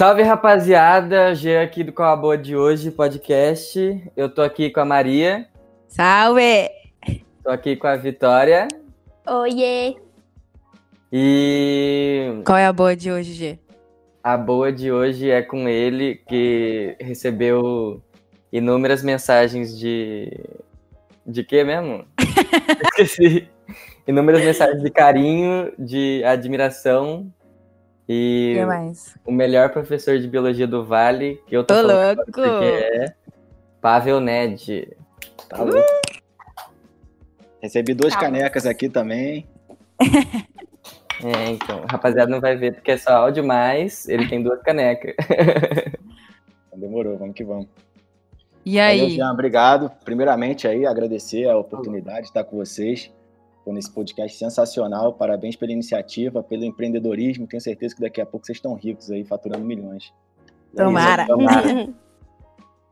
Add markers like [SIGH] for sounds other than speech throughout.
Salve, rapaziada. G aqui do Qual a Boa de hoje, podcast. Eu tô aqui com a Maria. Salve! Tô aqui com a Vitória. Oiê! E Qual é a boa de hoje, G? a boa de hoje é com ele, que recebeu inúmeras mensagens de. De quê mesmo? [LAUGHS] Esqueci. Inúmeras mensagens de carinho, de admiração. E que mais? o melhor professor de biologia do Vale, que eu tô Tô louco! porque é Pavel Ned. Tá louco. Recebi duas Tá canecas aqui também. [LAUGHS] É, então, a rapaziada não vai ver porque é só áudio, mas ele tem duas canecas. [LAUGHS] Demorou, vamos que vamos. E Valeu, aí? Jean, obrigado. Primeiramente aí, agradecer a oportunidade de estar com vocês Tô nesse podcast sensacional. Parabéns pela iniciativa, pelo empreendedorismo. Tenho certeza que daqui a pouco vocês estão ricos aí, faturando milhões. É isso, Tomara. tomara. [LAUGHS]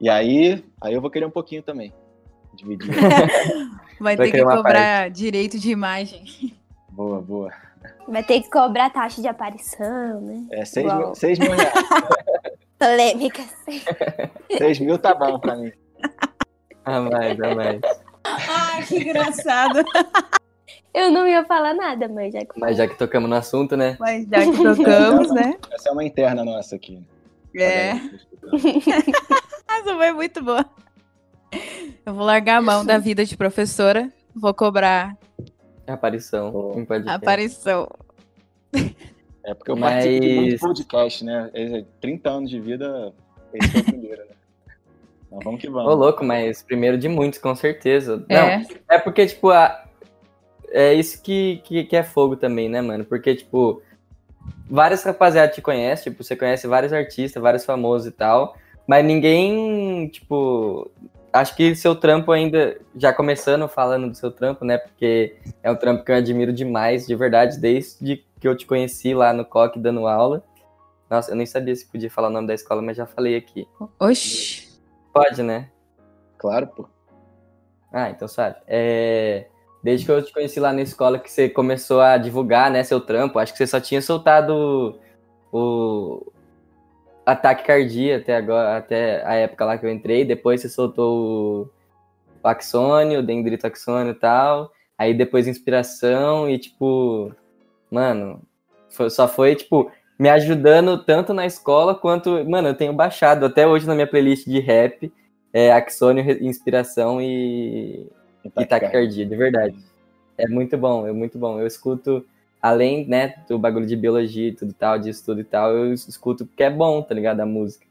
E aí, aí eu vou querer um pouquinho também. Dividir. [LAUGHS] Vai ter que cobrar direito de imagem. boa, boa. Vai ter que cobrar taxa de aparição, né? É 6 Uau. mil, seis mil reais. [LAUGHS] Polêmica. 6 mil tá bom pra mim. A mais, a mais. Ai, que engraçado. Eu não ia falar nada, mas já que Mas já que tocamos no assunto, né? Mas já que tocamos, né? [LAUGHS] Essa é uma interna nossa aqui. É. [LAUGHS] Essa foi muito boa. Eu vou largar a mão da vida de professora. Vou cobrar Aparição Boa. em podcast. aparição. É porque eu Mas- participo de muito podcast, né? É 30 anos de vida, esse foi o primeiro, né? Então vamos que vamos. Ô, louco, mas primeiro de muitos, com certeza. Não, É. É porque, tipo, a... é isso que, que, que é fogo também, né, mano? Porque, tipo, vários rapaziadas te conhecem, tipo, você conhece vários artistas, vários famosos e tal, mas ninguém, tipo. Acho que seu trampo ainda, já começando falando do seu trampo, né? Porque é um trampo que eu admiro demais, de verdade, desde que eu te conheci lá no COC dando aula. Nossa, eu nem sabia se podia falar o nome da escola, mas já falei aqui. Oxi. Pode, né? Claro, pô. Ah, então sabe. É, Desde que eu te conheci lá na escola que você começou a divulgar, né, seu trampo, acho que você só tinha soltado o ataque cardíaco até agora, até a época lá que eu entrei, depois você soltou o Axônio, o Dendrito Axônio e tal, aí depois Inspiração e tipo, mano, foi- só foi tipo me ajudando tanto na escola quanto, mano, eu tenho baixado até hoje na minha playlist de rap, é Axônio, Inspiração e e taquicardia, de verdade. É muito bom, é muito bom. Eu escuto, além, né, do bagulho de biologia e tudo tal, de estudo e tal, eu escuto porque é bom, tá ligado? A música.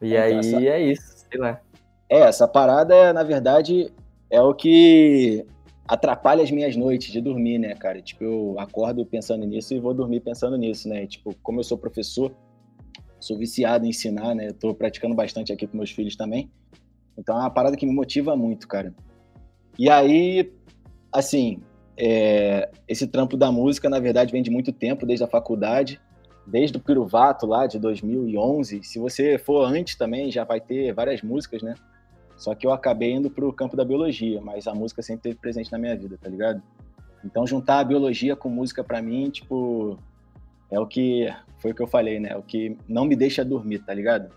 E Então, aí essa- é isso, sei lá. É, essa parada, na verdade, é o que atrapalha as minhas noites de dormir, né, cara? Tipo, eu acordo pensando nisso e vou dormir pensando nisso, né? E, tipo, como eu sou professor, sou viciado em ensinar, né? Eu tô praticando bastante aqui com meus filhos também. Então é uma parada que me motiva muito, cara. E aí, assim, é, esse trampo da música, na verdade, vem de muito tempo, desde a faculdade, desde o Piruvato lá de 2011. Se você for antes também, já vai ter várias músicas, né? Só que eu acabei indo pro campo da biologia, mas a música sempre esteve presente na minha vida, tá ligado? Então juntar a biologia com música pra mim, tipo, é o que foi o que eu falei, né? É o que não me deixa dormir, tá ligado?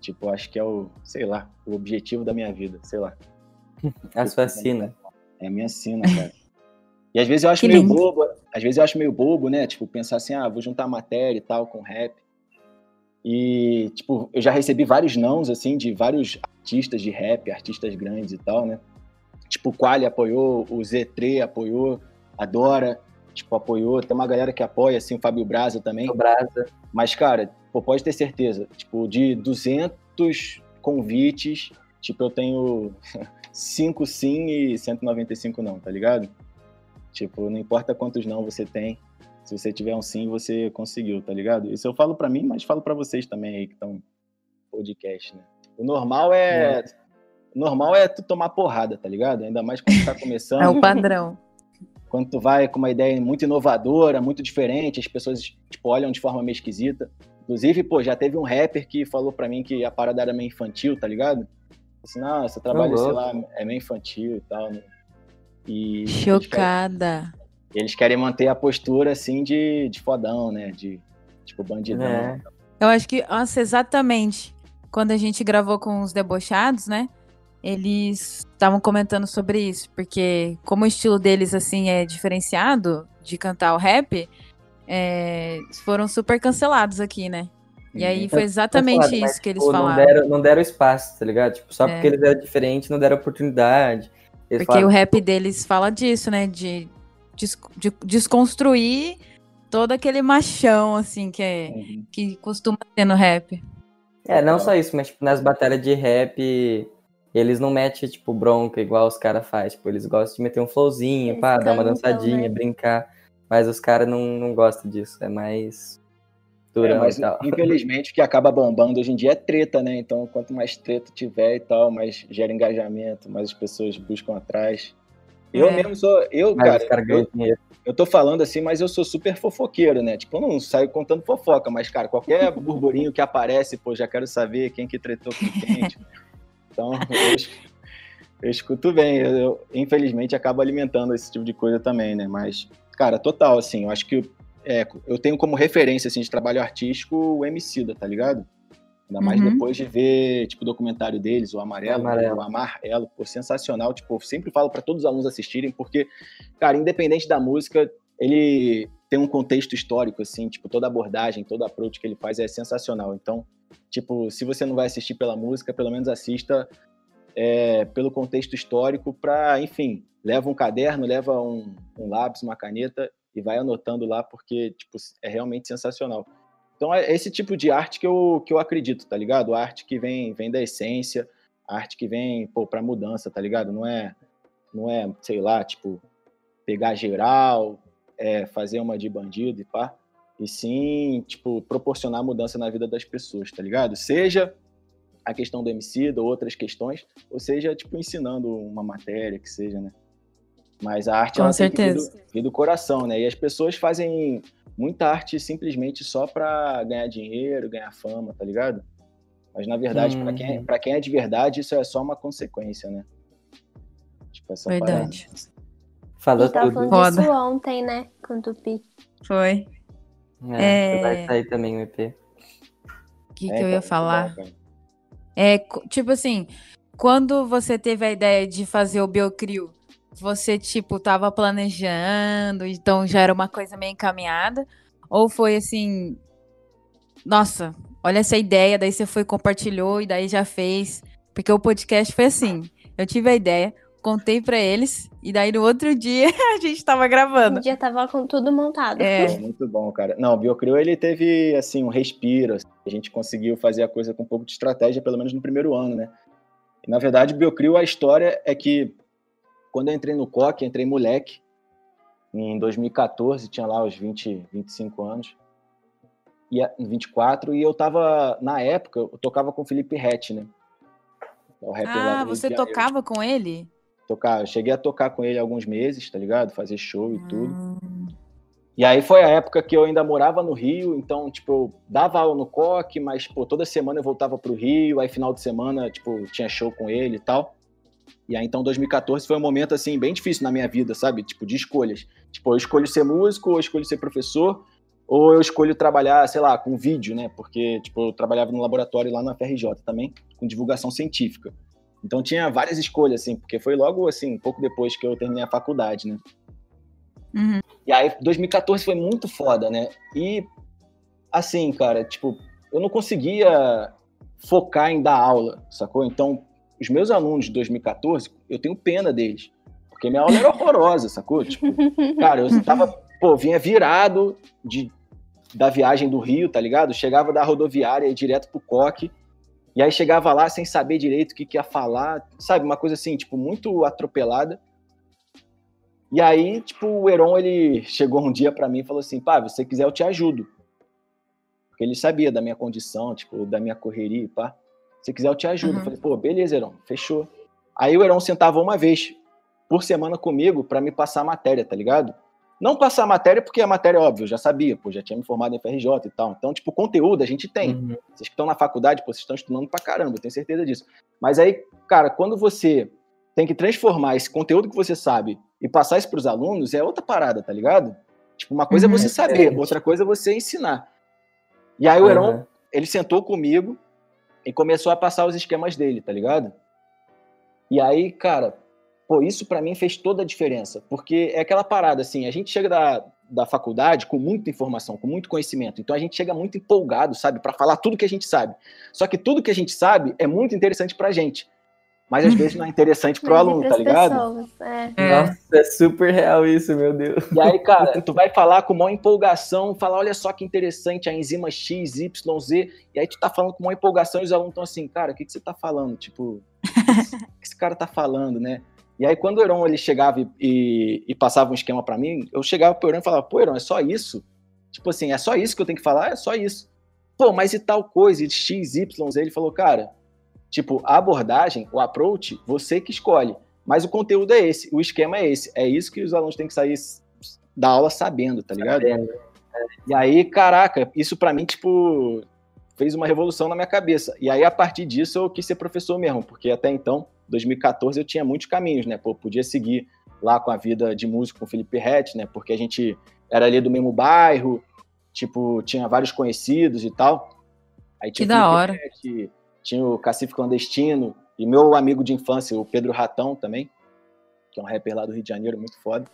Tipo, acho que é o, sei lá, o objetivo da minha vida, sei lá. A sua sina. É a minha sina, cara. E às vezes eu acho Que meio lindo. bobo, às vezes eu acho meio bobo, né? Tipo, pensar assim, ah, vou juntar matéria e tal com rap. E, tipo, eu já recebi vários nãos, assim, de vários artistas de rap, artistas grandes e tal, né? Tipo, o Quali apoiou, o Z3 apoiou, a Dora, tipo, apoiou. Tem uma galera que apoia, assim, o Fábio Braza também. O Brasa. Mas, cara, pô, pode ter certeza, tipo, de 200 convites, tipo, eu tenho [LAUGHS] 5 sim e 195 não, tá ligado? Tipo, não importa quantos não você tem, se você tiver um sim, você conseguiu, tá ligado? Isso eu falo pra mim, mas falo pra vocês também aí que estão no podcast, né? O normal é... O normal é tu tomar porrada, tá ligado? Ainda mais quando tá começando É o padrão. quando tu vai com uma ideia muito inovadora, muito diferente, as pessoas tipo, olham de forma meio esquisita. Inclusive, pô, já teve um rapper que falou pra mim que a parada era meio infantil, tá ligado? Assim, não, seu trabalho, sei lá, é meio infantil e tal, né? E eles querem, Chocada. eles querem manter a postura, assim, de, de fodão, né? De, tipo, bandidão. É. Eu acho que, nossa, exatamente. Quando a gente gravou com os debochados, né? Eles estavam comentando sobre isso, porque como o estilo deles, assim, é diferenciado de cantar o rap, é, foram super cancelados aqui, né? E aí foi exatamente isso que eles tipo, Não falaram. deram, não deram espaço, tá ligado? Tipo, só É. porque eles eram diferentes, não deram oportunidade. Eles Porque falaram, o rap deles fala disso, né? De, des- de desconstruir todo aquele machão, assim, que, é, Uhum. que costuma ter no rap. É, não só isso, mas tipo, nas batalhas de rap, eles não metem, tipo, bronca igual os caras fazem. Tipo, eles gostam de meter um flowzinho, Eles pá, dar uma dançadinha, né? brincar. Mas os caras não, não gostam disso. É mais É, mas [LAUGHS] infelizmente o que acaba bombando hoje em dia é treta, né? Então, quanto mais treta tiver e tal, mais gera engajamento, mais as pessoas buscam atrás. Eu É. mesmo sou, eu, Mas cara, os caras eu, dinheiro. eu tô falando assim, mas eu sou super fofoqueiro, né? Tipo, eu não saio contando fofoca, mas, cara, qualquer [LAUGHS] burburinho que aparece, pô, já quero saber quem que tretou com quem. tipo. Então, eu, eu escuto bem. Eu, eu, infelizmente, acabo alimentando esse tipo de coisa também, né? Mas, cara, total, assim, eu acho que é, eu tenho como referência, assim, de trabalho artístico o Emicida, tá ligado? Ainda mais Uhum. depois de ver, tipo, o documentário deles, o Amarelo, O Amarelo. o Amarelo, pô, sensacional. Tipo, eu sempre falo para todos os alunos assistirem, porque, cara, independente da música, ele tem um contexto histórico, assim, tipo, toda abordagem, toda a approach que ele faz é sensacional. Então, tipo, se você não vai assistir pela música, pelo menos assista é, pelo contexto histórico para, enfim, leva um caderno, leva um, um lápis, uma caneta e vai anotando lá, porque, tipo, é realmente sensacional. Então é esse tipo de arte que eu, que eu acredito, tá ligado? A arte que vem, vem da essência, a arte que vem, pô, pra mudança, tá ligado? Não é, não é, sei lá, tipo, pegar geral, é, fazer uma de bandido e pá. E sim, tipo, proporcionar mudança na vida das pessoas, tá ligado? Seja a questão do ou outras questões, ou seja, tipo, ensinando uma matéria, que seja, né? Mas a arte, Com ela tem que vir certeza. do, vir do coração, né? E as pessoas fazem muita arte simplesmente só pra ganhar dinheiro, ganhar fama, tá ligado? Mas na verdade, pra quem, é- Uhum. pra quem é de verdade, isso é só uma consequência, né? Tipo, essa Verdade. A Falou tava tudo. falando disso ontem, né? Com o Tupi. Foi. É, É. Vai sair também o EP. O que, É, que eu ia muito falar? bom. É, tipo assim, quando você teve a ideia de fazer o Biocrio, você, tipo, tava planejando, então já era uma coisa meio encaminhada? Ou foi assim, nossa, olha essa ideia, daí você foi e compartilhou e daí já fez? Porque o podcast foi assim, eu tive a ideia, contei pra eles e daí no outro [LAUGHS] dia a gente tava gravando. Já tava com tudo montado. É, [LAUGHS] muito bom, cara. Não, o Biocrio, ele teve, assim, um respiro. assim. A gente conseguiu fazer a coisa com um pouco de estratégia, pelo menos no primeiro ano, né? E, na verdade, o Biocrio, a história é que quando eu entrei no COC, entrei moleque, em 2014, tinha lá os 20, 25 anos, e a- 24, e eu tava, na época, eu tocava com o Felipe Rett, né? O rapper lá do ah, você Janeiro. tocava com ele? Tocar, eu cheguei a tocar com ele alguns meses, tá ligado? Fazer show e tudo. Hum, E aí foi a época que eu ainda morava no Rio, então, tipo, eu dava aula no COC, mas, pô, toda semana eu voltava pro Rio, aí final de semana, tipo, tinha show com ele e tal. E aí, então, 2014 foi um momento, assim, bem difícil na minha vida, sabe? Tipo, de escolhas. Tipo, eu escolho ser músico, ou eu escolho ser professor, ou eu escolho trabalhar, sei lá, com vídeo, né? Porque, tipo, eu trabalhava no laboratório lá na FRJ também, com divulgação científica. Então tinha várias escolhas, assim, porque foi logo, assim, pouco depois que eu terminei a faculdade, né? uhum. E aí, 2014 foi muito foda, né? E, assim, cara, tipo, eu não conseguia focar em dar aula, sacou? Então, os meus alunos de 2014, eu tenho pena deles. Porque minha aula era horrorosa, sacou? Tipo, cara, eu tava, pô, vinha virado de, da viagem do Rio, tá ligado? Chegava da rodoviária e direto pro coque. E aí chegava lá sem saber direito o que, que ia falar, sabe? Uma coisa assim, tipo, muito atropelada. E aí, tipo, o Heron, ele chegou um dia pra mim e falou assim, pá, se você quiser eu te ajudo. Porque ele sabia da minha condição, tipo, da minha correria pá. Se você quiser eu te ajudo. Uhum. Eu falei, pô, beleza, Heron, fechou. Aí o Heron sentava uma vez por semana comigo pra me passar a matéria, tá ligado? Não passar a matéria porque a matéria, óbvio, eu já sabia, pô, já tinha me formado em FRJ e tal. Então, tipo, conteúdo a gente tem. Uhum. Vocês que estão na faculdade, pô, vocês estão estudando pra caramba, eu tenho certeza disso. Mas aí, cara, quando você tem que transformar esse conteúdo que você sabe e passar isso pros alunos, é outra parada, tá ligado? Tipo, uma coisa Uhum. é você saber, outra coisa é você ensinar. E aí o Heron, Uhum. ele sentou comigo e começou a passar os esquemas dele, tá ligado? E aí, cara, pô, isso para mim fez toda a diferença, porque é aquela parada assim, a gente chega da, da faculdade com muita informação, com muito conhecimento, então a gente chega muito empolgado, sabe, para falar tudo que a gente sabe. Só que tudo que a gente sabe é muito interessante pra gente. Mas às vezes não é interessante pro Mas e aluno, tá ligado? pessoas, é. É. Nossa, é super real isso, meu Deus. E aí, cara, tu vai falar com uma empolgação, falar, olha só que interessante a enzima X, Y, Z, e aí tu tá falando com uma empolgação e os alunos estão assim, cara, o que, que você tá falando? Tipo, o que esse cara tá falando, né? E aí, quando o Heron ele chegava e, e, e passava um esquema pra mim, eu chegava pro Heron e falava, pô, Heron, é só isso? Tipo assim, é só isso que eu tenho que falar? É só isso. Pô, mas e tal coisa, e X, Y, Z? Ele falou, cara, tipo, a abordagem, o approach, você que escolhe. Mas o conteúdo é esse, o esquema é esse. É isso que os alunos têm que sair da aula sabendo, tá ligado? Sabendo. E aí, caraca, isso pra mim, tipo, fez uma revolução na minha cabeça. E aí, a partir disso, eu quis ser professor mesmo, porque até então, 2014, eu tinha muitos caminhos, né? Pô, eu podia seguir lá com a vida de músico com o Felipe Rett, né? Porque a gente era ali do mesmo bairro, tipo, tinha vários conhecidos e tal. Aí tinha Que da Felipe hora. Rett, tinha o Cacife Clandestino, e meu amigo de infância, o Pedro Ratão também, que é um rapper lá do Rio de Janeiro, muito foda.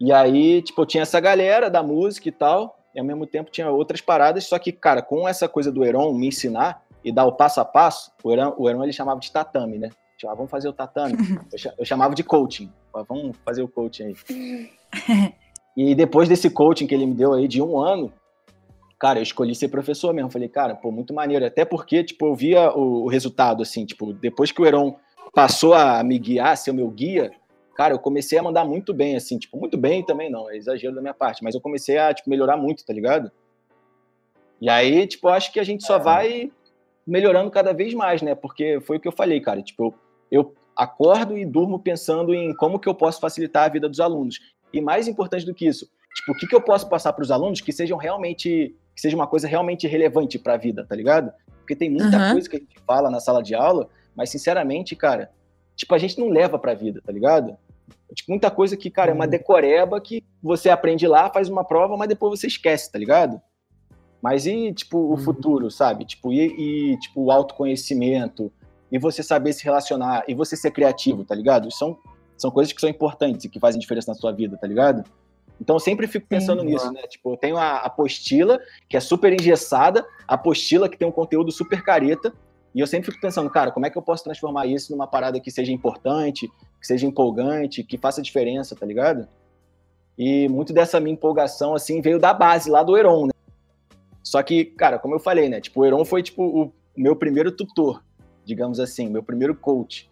E aí, tipo, eu tinha essa galera da música e tal, e ao mesmo tempo tinha outras paradas, só que, cara, com essa coisa do Heron me ensinar e dar o passo a passo, o Heron, o Heron ele chamava de tatame, né? Chamava, vamos fazer o tatame. [LAUGHS] Eu, cha- eu chamava de coaching. Ó, Vamos fazer o coaching aí. [LAUGHS] E depois desse coaching que ele me deu aí de um ano, cara, eu escolhi ser professor mesmo. Falei, cara, pô, muito maneiro. Até porque, tipo, eu via o, o resultado, assim, tipo, depois que o Heron passou a me guiar, ser o meu guia, cara, eu comecei a mandar muito bem, assim, tipo, muito bem também não, é exagero da minha parte, mas eu comecei a, tipo, melhorar muito, tá ligado? E aí, tipo, eu acho que a gente só vai melhorando cada vez mais, né? Porque foi o que eu falei, cara, tipo, eu, eu acordo e durmo pensando em como que eu posso facilitar a vida dos alunos. E mais importante do que isso, tipo, o que, que eu posso passar para os alunos que sejam realmente, que seja uma coisa realmente relevante para a vida, tá ligado? Porque tem muita Aham. coisa que a gente fala na sala de aula, mas sinceramente, cara, tipo, a gente não leva pra vida, tá ligado? Tipo, muita coisa que, cara, é uma decoreba que você aprende lá, faz uma prova, mas depois você esquece, tá ligado? Mas e, tipo, o Uhum. futuro, sabe? Tipo, e, e, tipo, o autoconhecimento, e você saber se relacionar, e você ser criativo, tá ligado? São, são coisas que são importantes e que fazem diferença na sua vida, tá ligado? Então eu sempre fico pensando Sim. nisso, né? Tipo, eu tenho a apostila, que é super engessada, a apostila que tem um conteúdo super careta, e eu sempre fico pensando, cara, como é que eu posso transformar isso numa parada que seja importante, que seja empolgante, que faça diferença, tá ligado? E muito dessa minha empolgação, assim, veio da base, lá do Heron, né? Só que, cara, como eu falei, né? Tipo, o Heron foi, tipo, o meu primeiro tutor, digamos assim, meu primeiro coach.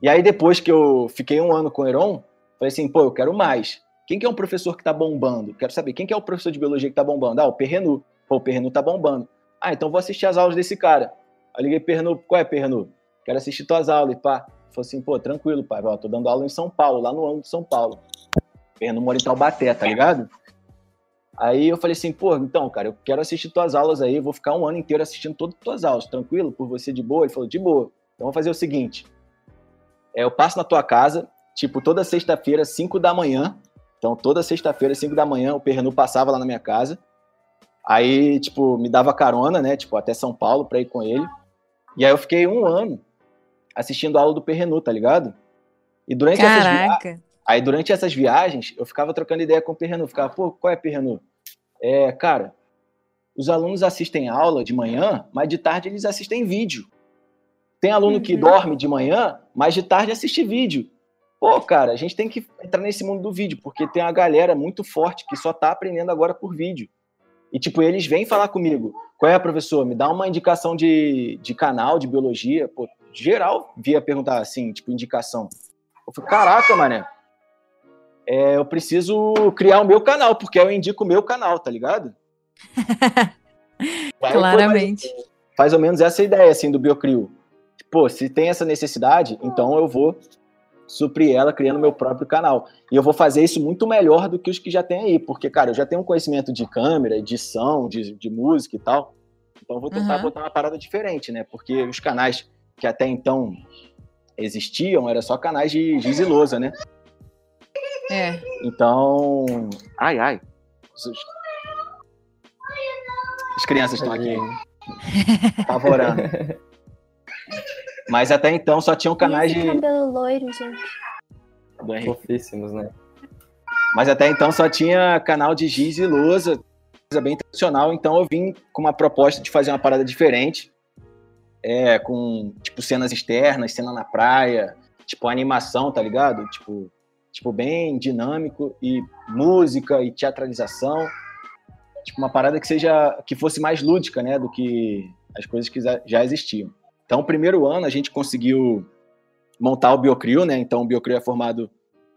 E aí, depois que eu fiquei um ano com o Heron, falei assim, pô, eu quero mais. Quem que é um professor que tá bombando? Quero saber, quem que é o professor de biologia que tá bombando? Ah, o Perrenu. Pô, o Perrenu tá bombando. Ah, então vou assistir as aulas desse cara. Aí liguei, Perrenu, qual é, Perrenu? Quero assistir tuas aulas, e pá. Falei assim, pô, tranquilo, pai, ó, tô dando aula em São Paulo, lá no ângulo de São Paulo. Perrenu mora em Taubaté, tá ligado? Aí eu falei assim, pô, então, cara, eu quero assistir tuas aulas aí, vou ficar um ano inteiro assistindo todas as tuas aulas, tranquilo? Por você de boa? Ele falou, de boa. Então vamos fazer o seguinte, é, eu passo na tua casa, tipo, toda sexta-feira, 5 da manhã, então toda sexta-feira, 5 da manhã, o Perrenu passava lá na minha casa, aí, tipo, me dava carona, né, tipo, até São Paulo pra ir com ele, e aí eu fiquei um ano assistindo a aula do Perrenu, tá ligado? E durante essas viagens, Caraca. Aí, durante essas viagens, eu ficava trocando ideia com o Perrenu. Ficava, pô, qual é, Perrenu? É, cara, os alunos assistem aula de manhã, mas de tarde eles assistem vídeo. Tem aluno que Uhum. dorme de manhã, mas de tarde assiste vídeo. Pô, cara, a gente tem que entrar nesse mundo do vídeo, porque tem uma galera muito forte que só tá aprendendo agora por vídeo. E, tipo, eles vêm falar comigo. Qual é, professor? Me dá uma indicação de, de canal de biologia. Pô, geral via perguntar assim, tipo, indicação. Eu falei, caraca, mané é, eu preciso criar o meu canal, porque eu indico o meu canal, tá ligado? [LAUGHS] Aí Claramente. mais, mais ou menos essa ideia, assim, do Biocrio. Pô, se tem essa necessidade, então eu vou suprir ela criando meu próprio canal. E eu vou fazer isso muito melhor do que os que já tem aí, porque, cara, eu já tenho um conhecimento de câmera, edição, de, de música e tal. Então eu vou tentar Uhum. botar uma parada diferente, né? Porque os canais que até então existiam eram só canais de giz e lousa, né? É. Então. Ai, ai. As crianças estão aqui apavorando. [LAUGHS] Mas até então só tinham canais E esse de. cabelo loiro, gente. Fofíssimos, né? Mas até então só tinha canal de giz e lousa, coisa bem tradicional. Então eu vim com uma proposta de fazer uma parada diferente, é, com tipo cenas externas, cena na praia, tipo animação, tá ligado? Tipo, tipo bem dinâmico e música e teatralização, tipo uma parada que seja que fosse mais lúdica, né, do que as coisas que já existiam. Então, o primeiro ano a gente conseguiu montar o Biocrio, né? Então, o Biocrio é formado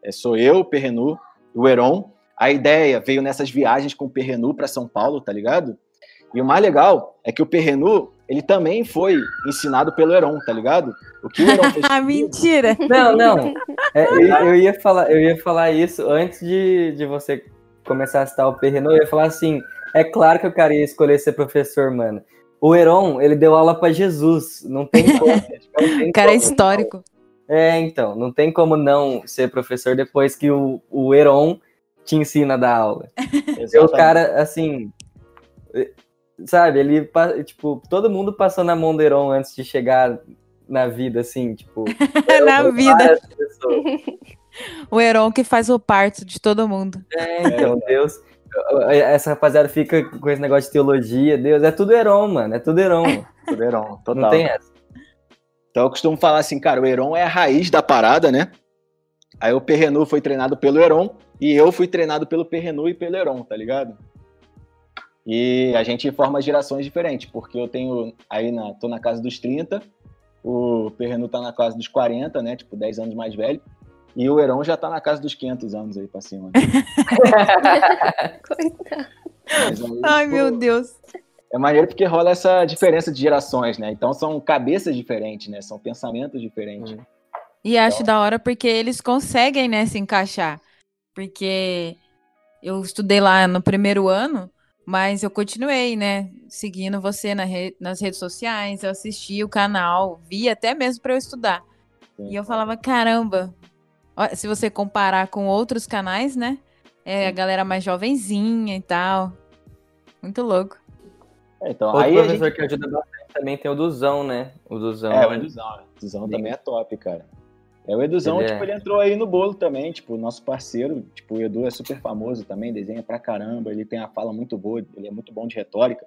é, sou eu, o Perrenu, o Heron. A ideia veio nessas viagens com o Perrenu para São Paulo, tá ligado? E o mais legal é que o Perrenu, ele também foi ensinado pelo Heron, tá ligado? O que o Heron fez [LAUGHS] Ah, mentira! Não, não. É, [LAUGHS] eu, eu ia falar, eu ia falar isso antes de, de você começar a citar o Perrenot. Eu ia falar assim: é claro que eu queria escolher ser professor, mano. O Heron, ele deu aula pra Jesus. Não tem [LAUGHS] como. não tem cara é como. histórico. É, então. Não tem como não ser professor depois que o, o Heron te ensina a dar aula. Porque [LAUGHS] o cara, assim. Sabe, ele, tipo, todo mundo passou na mão do Heron antes de chegar na vida, assim, tipo. [LAUGHS] Na vida. O Heron que faz o parto de todo mundo. É, então, Deus. Essa rapaziada fica com esse negócio de teologia, Deus, é tudo Heron, mano. É tudo Heron. [LAUGHS] Tudo Heron, total. Não tem essa. Então eu costumo falar assim, cara, o Heron é a raiz da parada, né? Aí o Perrenu foi treinado pelo Heron e eu fui treinado pelo Perrenu e pelo Heron, tá ligado? E a gente forma gerações diferentes, porque eu tenho aí na tô na casa dos 30, o Perrenu tá na casa dos 40, né, tipo 10 anos mais velho, e o Heron já tá na casa dos 500 anos aí pra cima. né? [LAUGHS] Coitado. Aí, Ai, tipo, meu Deus. É maneiro porque rola essa diferença de gerações, né? Então são cabeças diferentes, né? São pensamentos diferentes. E acho da hora porque eles conseguem, né, se encaixar. Porque eu estudei lá no primeiro ano, mas eu continuei, né, seguindo você na re- nas redes sociais, eu assisti o canal, vi até mesmo para eu estudar. Sim. E eu falava, caramba, se você comparar com outros canais, né, é a galera mais jovenzinha e tal. Muito louco. É, então, Outro aí a professor gente... que ajuda bastante também tem o Duzão, né? O Duzão. É, o Eduzão. O Eduzão também é top, cara. É, o Eduzão, Ele é- tipo, ele entrou aí no bolo também, tipo, nosso parceiro, tipo, o Edu é super famoso também, desenha pra caramba, ele tem a fala muito boa, ele é muito bom de retórica.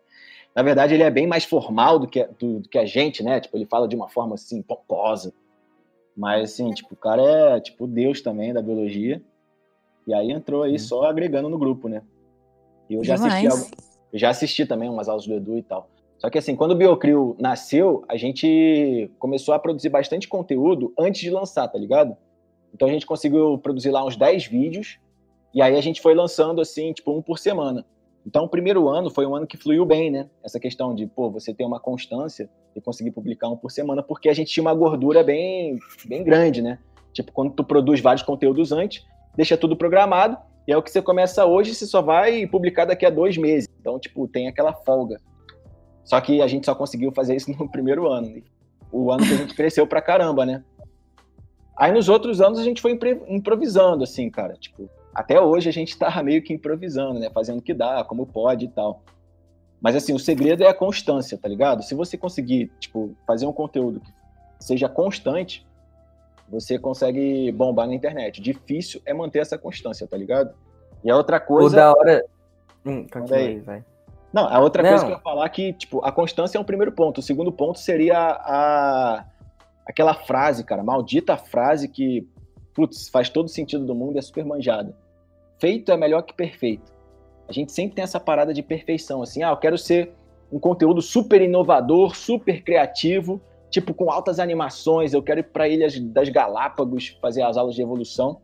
Na verdade, ele é bem mais formal do que, do, do que a gente, né? Tipo, ele fala de uma forma, assim, pomposa. Mas, assim, tipo, o cara é, tipo, Deus também da biologia. E aí entrou aí só agregando no grupo, né? E eu já assisti, Demais. eu já assisti também umas aulas do Edu e tal. Só que assim, quando o Biocrio nasceu, a gente começou a produzir bastante conteúdo antes de lançar, tá ligado? Então a gente conseguiu produzir lá uns 10 vídeos, e aí a gente foi lançando assim, tipo, um por semana. Então o primeiro ano foi um ano que fluiu bem, né? Essa questão de, pô, você ter uma constância e conseguir publicar um por semana, porque a gente tinha uma gordura bem, bem grande, né? Tipo, quando tu produz vários conteúdos antes, deixa tudo programado, e é o que você começa hoje, você só vai publicar daqui a dois meses. Então, tipo, tem aquela folga. Só que a gente só conseguiu fazer isso [LAUGHS] no primeiro ano. O ano que a gente cresceu pra caramba, né? Aí nos outros anos a gente foi improvisando, assim, cara. Tipo, até hoje a gente tá [LAUGHS] meio que improvisando, né? Fazendo o que dá, como pode e tal. Mas assim, o segredo é a constância, tá ligado? Se você conseguir, tipo, fazer um conteúdo que seja constante, você consegue bombar na internet. Difícil é manter essa constância, tá ligado? E a outra O coisa. da hora. Hum, continua aí, vai. Não, a outra Não. coisa que eu ia falar é que, tipo, a constância é um primeiro ponto. O segundo ponto seria a, aquela frase, cara, maldita frase que, putz, faz todo sentido do mundo e é super manjada. Feito é melhor que perfeito. A gente sempre tem essa parada de perfeição, assim, ah, eu quero ser um conteúdo super inovador, super criativo, tipo, com altas animações, eu quero ir para Ilhas das Galápagos fazer as aulas de evolução.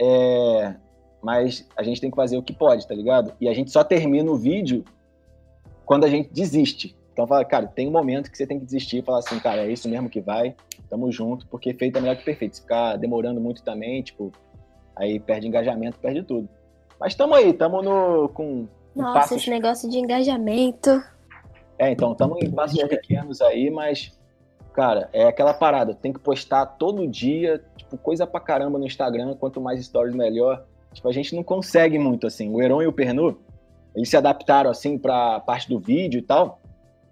É, mas a gente tem que fazer o que pode, tá ligado? E a gente só termina o vídeo quando a gente desiste. Então, fala, cara, tem um momento que você tem que desistir e falar assim, cara, é isso mesmo que vai, tamo junto, porque feito é melhor que perfeito. Se ficar demorando muito também, tipo, aí perde engajamento, perde tudo. Mas tamo aí, tamo no, com com Nossa, passos... esse negócio de engajamento. É, então, tamo em passos pequenos aí, mas, cara, é aquela parada, tem que postar todo dia, tipo, coisa pra caramba no Instagram, quanto mais stories melhor. Tipo, a gente não consegue muito, assim. O Heron e o Pernu, eles se adaptaram assim pra parte do vídeo e tal,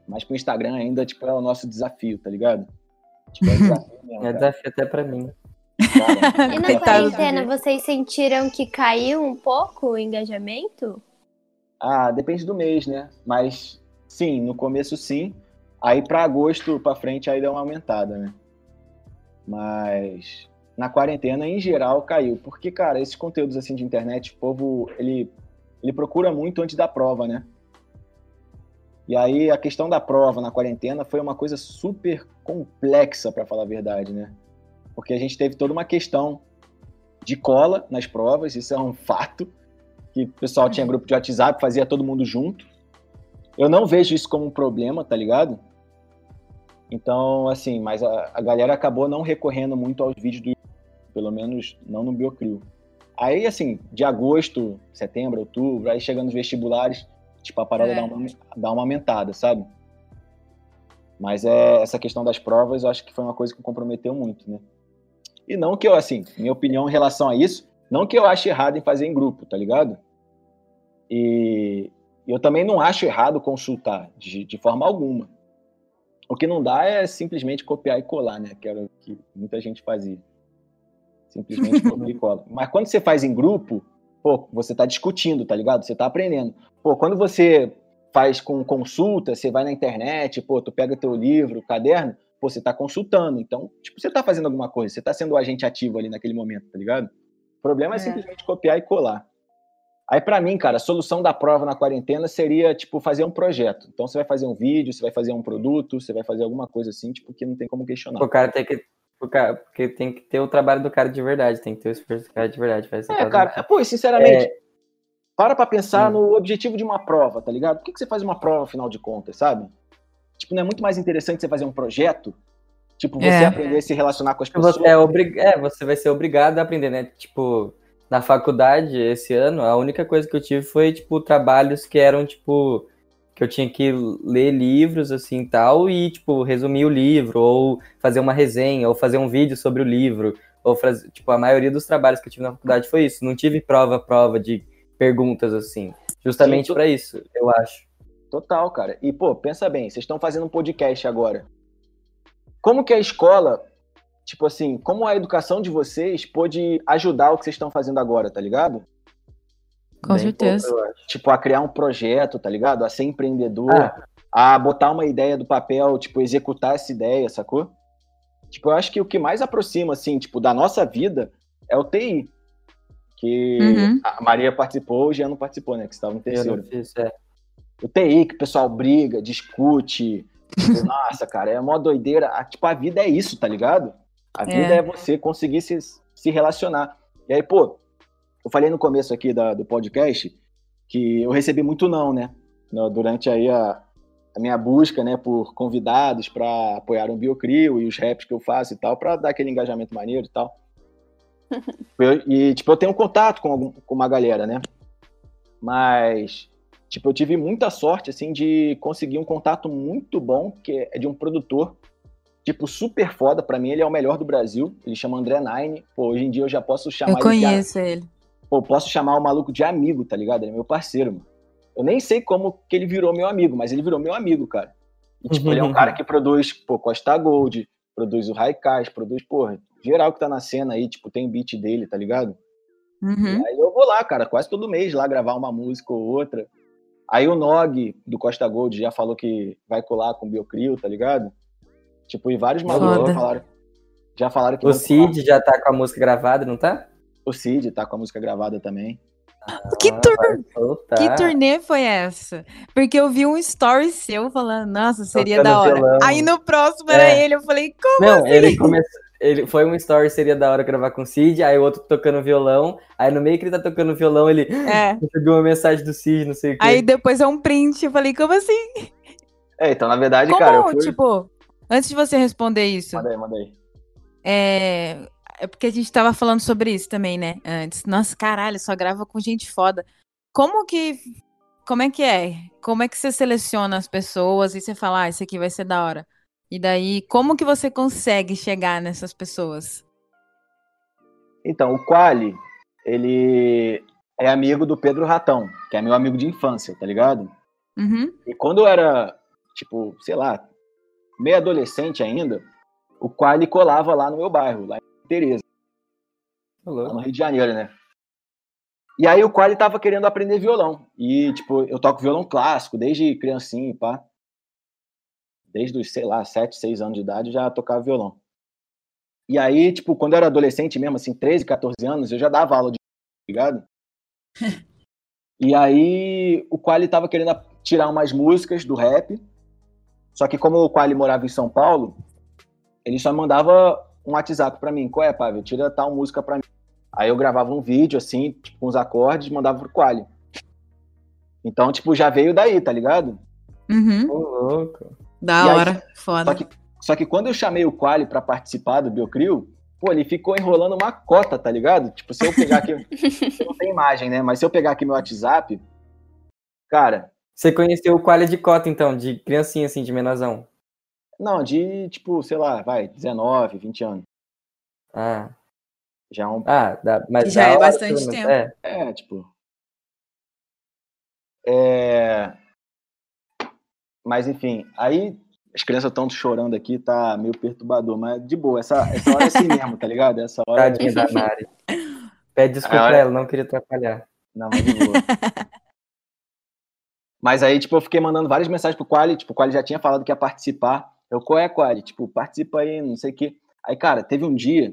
mas pro Instagram ainda, tipo, é o nosso desafio, tá ligado? Tipo, é [LAUGHS] desafio mesmo, É desafio até pra mim. [LAUGHS] E na quarentena, vocês sentiram que caiu um pouco o engajamento? Ah, depende do mês, né? Mas sim, no começo sim. Aí pra agosto pra frente aí deu uma aumentada, né? Mas na quarentena em geral caiu, porque cara, esses conteúdos assim de internet, o povo ele ele procura muito antes da prova, né? E aí a questão da prova na quarentena foi uma coisa super complexa para falar a verdade, né? Porque a gente teve toda uma questão de cola nas provas, isso é um fato que o pessoal tinha grupo de WhatsApp, fazia todo mundo junto. Eu não vejo isso como um problema, tá ligado? Então, assim, mas a, a galera acabou não recorrendo muito aos vídeos do pelo menos não no Biocrio. Aí, assim, de agosto, setembro, outubro, aí chegando os vestibulares, tipo, a parada É. dá, uma, dá uma aumentada, sabe? Mas é essa questão das provas, eu acho que foi uma coisa que comprometeu muito, né? E não que eu, assim, minha opinião em relação a isso, não que eu ache errado em fazer em grupo, tá ligado? E eu também não acho errado consultar, de, de forma alguma. O que não dá é simplesmente copiar e colar, né? Que era o que muita gente fazia. Simplesmente [LAUGHS] copia e cola. Mas quando você faz em grupo, pô, você tá discutindo, tá ligado? Você tá aprendendo. Pô, quando você faz com consulta, você vai na internet, pô, tu pega teu livro, caderno, pô, você tá consultando. Então, tipo, você tá fazendo alguma coisa, você tá sendo o agente ativo ali naquele momento, tá ligado? O problema é, É. simplesmente copiar e colar. Aí, pra mim, cara, a solução da prova na quarentena seria, tipo, fazer um projeto. Então, você vai fazer um vídeo, você vai fazer um produto, você vai fazer alguma coisa assim, tipo, que não tem como questionar. O cara tem que. O cara, porque tem que ter o trabalho do cara de verdade, tem que ter o esforço do cara de verdade. Faz É, cara, pô, e sinceramente, para pra pensar Hum. no objetivo de uma prova, tá ligado? Por que, que você faz uma prova, afinal de contas, sabe? Tipo, não é muito mais interessante você fazer um projeto? Tipo, você É. aprender a se relacionar com as pessoas. Você, é, obrig... é, você vai ser obrigado a aprender, né? Tipo, na faculdade, esse ano, a única coisa que eu tive foi, tipo, trabalhos que eram, tipo, que eu tinha que ler livros, assim, tal, e, tipo, resumir o livro, ou fazer uma resenha, ou fazer um vídeo sobre o livro, ou fazer, tipo, a maioria dos trabalhos que eu tive na faculdade foi isso. Não tive prova, prova de perguntas, assim, justamente pra isso, eu acho. Total, cara. E, pô, pensa bem, vocês estão fazendo um podcast agora. Como que a escola, tipo assim, como a educação de vocês pôde ajudar o que vocês estão fazendo agora, tá ligado? Com Bem certeza. eu acho. Tipo, a criar um projeto, tá ligado? A ser empreendedor, Ah. a botar uma ideia do papel, tipo, executar essa ideia, sacou? Tipo, eu acho que o que mais aproxima, assim, tipo, da nossa vida é o TI. Que Uhum. a Maria participou, o Jean não participou, né? Que estava no Eu terceiro. não fiz, é. O TI, que o pessoal briga, discute. [LAUGHS] Nossa, cara, é mó doideira. Ah, Tipo, a vida é isso, tá ligado? A vida É. é, você conseguir se, se relacionar. E aí, pô, eu falei no começo aqui da- do podcast que eu recebi muito não, né? Durante aí a, a minha busca, né, por convidados para apoiar o Biocrio e os raps que eu faço e tal, para dar aquele engajamento maneiro e tal. [LAUGHS] Eu- e, tipo, eu tenho contato com, algum- com uma galera, né? Mas, tipo, eu tive muita sorte, assim, de conseguir um contato muito bom, que é de um produtor, tipo, super foda. Pra mim, ele é o melhor do Brasil. Ele chama André Nine. Pô, hoje em dia eu já posso chamar Eu ele de a- conheço ele. Pô, posso chamar o maluco de amigo, tá ligado? Ele é meu parceiro, mano. Eu nem sei como que ele virou meu amigo, mas ele virou meu amigo, cara. E, tipo, ele é um cara que produz, pô, Costa Gold, produz o Raikais, produz, porra, geral que tá na cena aí, tipo, tem beat dele, tá ligado? Uhum. Aí eu vou lá, cara, quase todo mês lá gravar uma música ou outra. Aí o Nog, do Costa Gold, já falou que vai colar com o Biocrio, tá ligado? Tipo, e vários malucos falaram, já falaram que O. Cid já tá com a música gravada, não tá? O Cid tá com a música gravada também. Que, Ah, tur- vai soltar. que turnê foi essa? Porque eu vi um story seu falando, nossa, seria Tocando da hora. violão. Aí no próximo era É. ele, eu falei, como Não, assim? ele começou. Ele foi um story, seria da hora gravar com o Cid, aí o outro tocando violão, aí no meio que ele tá tocando violão, ele É. [LAUGHS] recebeu uma mensagem do Cid, não sei o quê. Aí depois é um print, eu falei, como assim? É, então, na verdade, Como, cara, eu fui... tipo, antes de você responder isso, Manda aí, manda aí. é... é porque a gente tava falando sobre isso também, né? Antes. Nossa, caralho, só grava com gente foda. Como que. Como é que é? Como é que você seleciona as pessoas e você fala, ah, esse aqui vai ser da hora? E daí, como que você consegue chegar nessas pessoas? Então, o Quali, ele é amigo do Pedro Ratão, que é meu amigo de infância, tá ligado? Uhum. E quando eu era, tipo, sei lá, meio adolescente ainda, o Quali colava lá no meu bairro, lá em Tereza, lá no Rio de Janeiro, né? E aí o Quali tava querendo aprender violão. E, tipo, eu toco violão clássico, desde criancinha, e pá. Desde os, sei lá, 7, 6 anos de idade, eu já tocava violão. E aí, tipo, quando eu era adolescente mesmo, assim, 13, 14 anos, eu já dava aula de tá ligado? [LAUGHS] e aí o Quali tava querendo tirar umas músicas do rap. Só que como o Quali morava em São Paulo, ele só mandava um WhatsApp pra mim. Qual é, Pávio? Tira tal música pra mim. Aí eu gravava um vídeo, assim, tipo, com os acordes, mandava pro Quali. Então, tipo, já veio daí, tá ligado? Uhum. Ô, louco. Da E aí- hora. Foda. Só que, só que quando eu chamei o Quali pra participar do Biocrio, pô, ele ficou enrolando uma cota, tá ligado? Tipo, se eu pegar aqui. [LAUGHS] não tem imagem, né? Mas se eu pegar aqui meu WhatsApp, cara, Você conheceu o Qualia de Cota, então, de criancinha, assim, de menorzão. não, de tipo, sei lá, vai, 19, 20 anos. Ah, Já é um. ah dá, mas Já é hora, bastante tempo. É, É, tipo. É. Mas enfim, aí as crianças estão chorando aqui, tá meio perturbador, mas de boa, essa, essa hora é assim mesmo, tá ligado? Essa hora. tadinha da Mari. Pede desculpa Ah, pra ela, não queria atrapalhar. Não, mas de boa. [LAUGHS] Mas aí, tipo, eu fiquei mandando várias mensagens pro Quali, tipo, o Quali já tinha falado que ia participar. Eu, qual é, Quali? Tipo, participa aí, não sei o quê. Aí, cara, teve um dia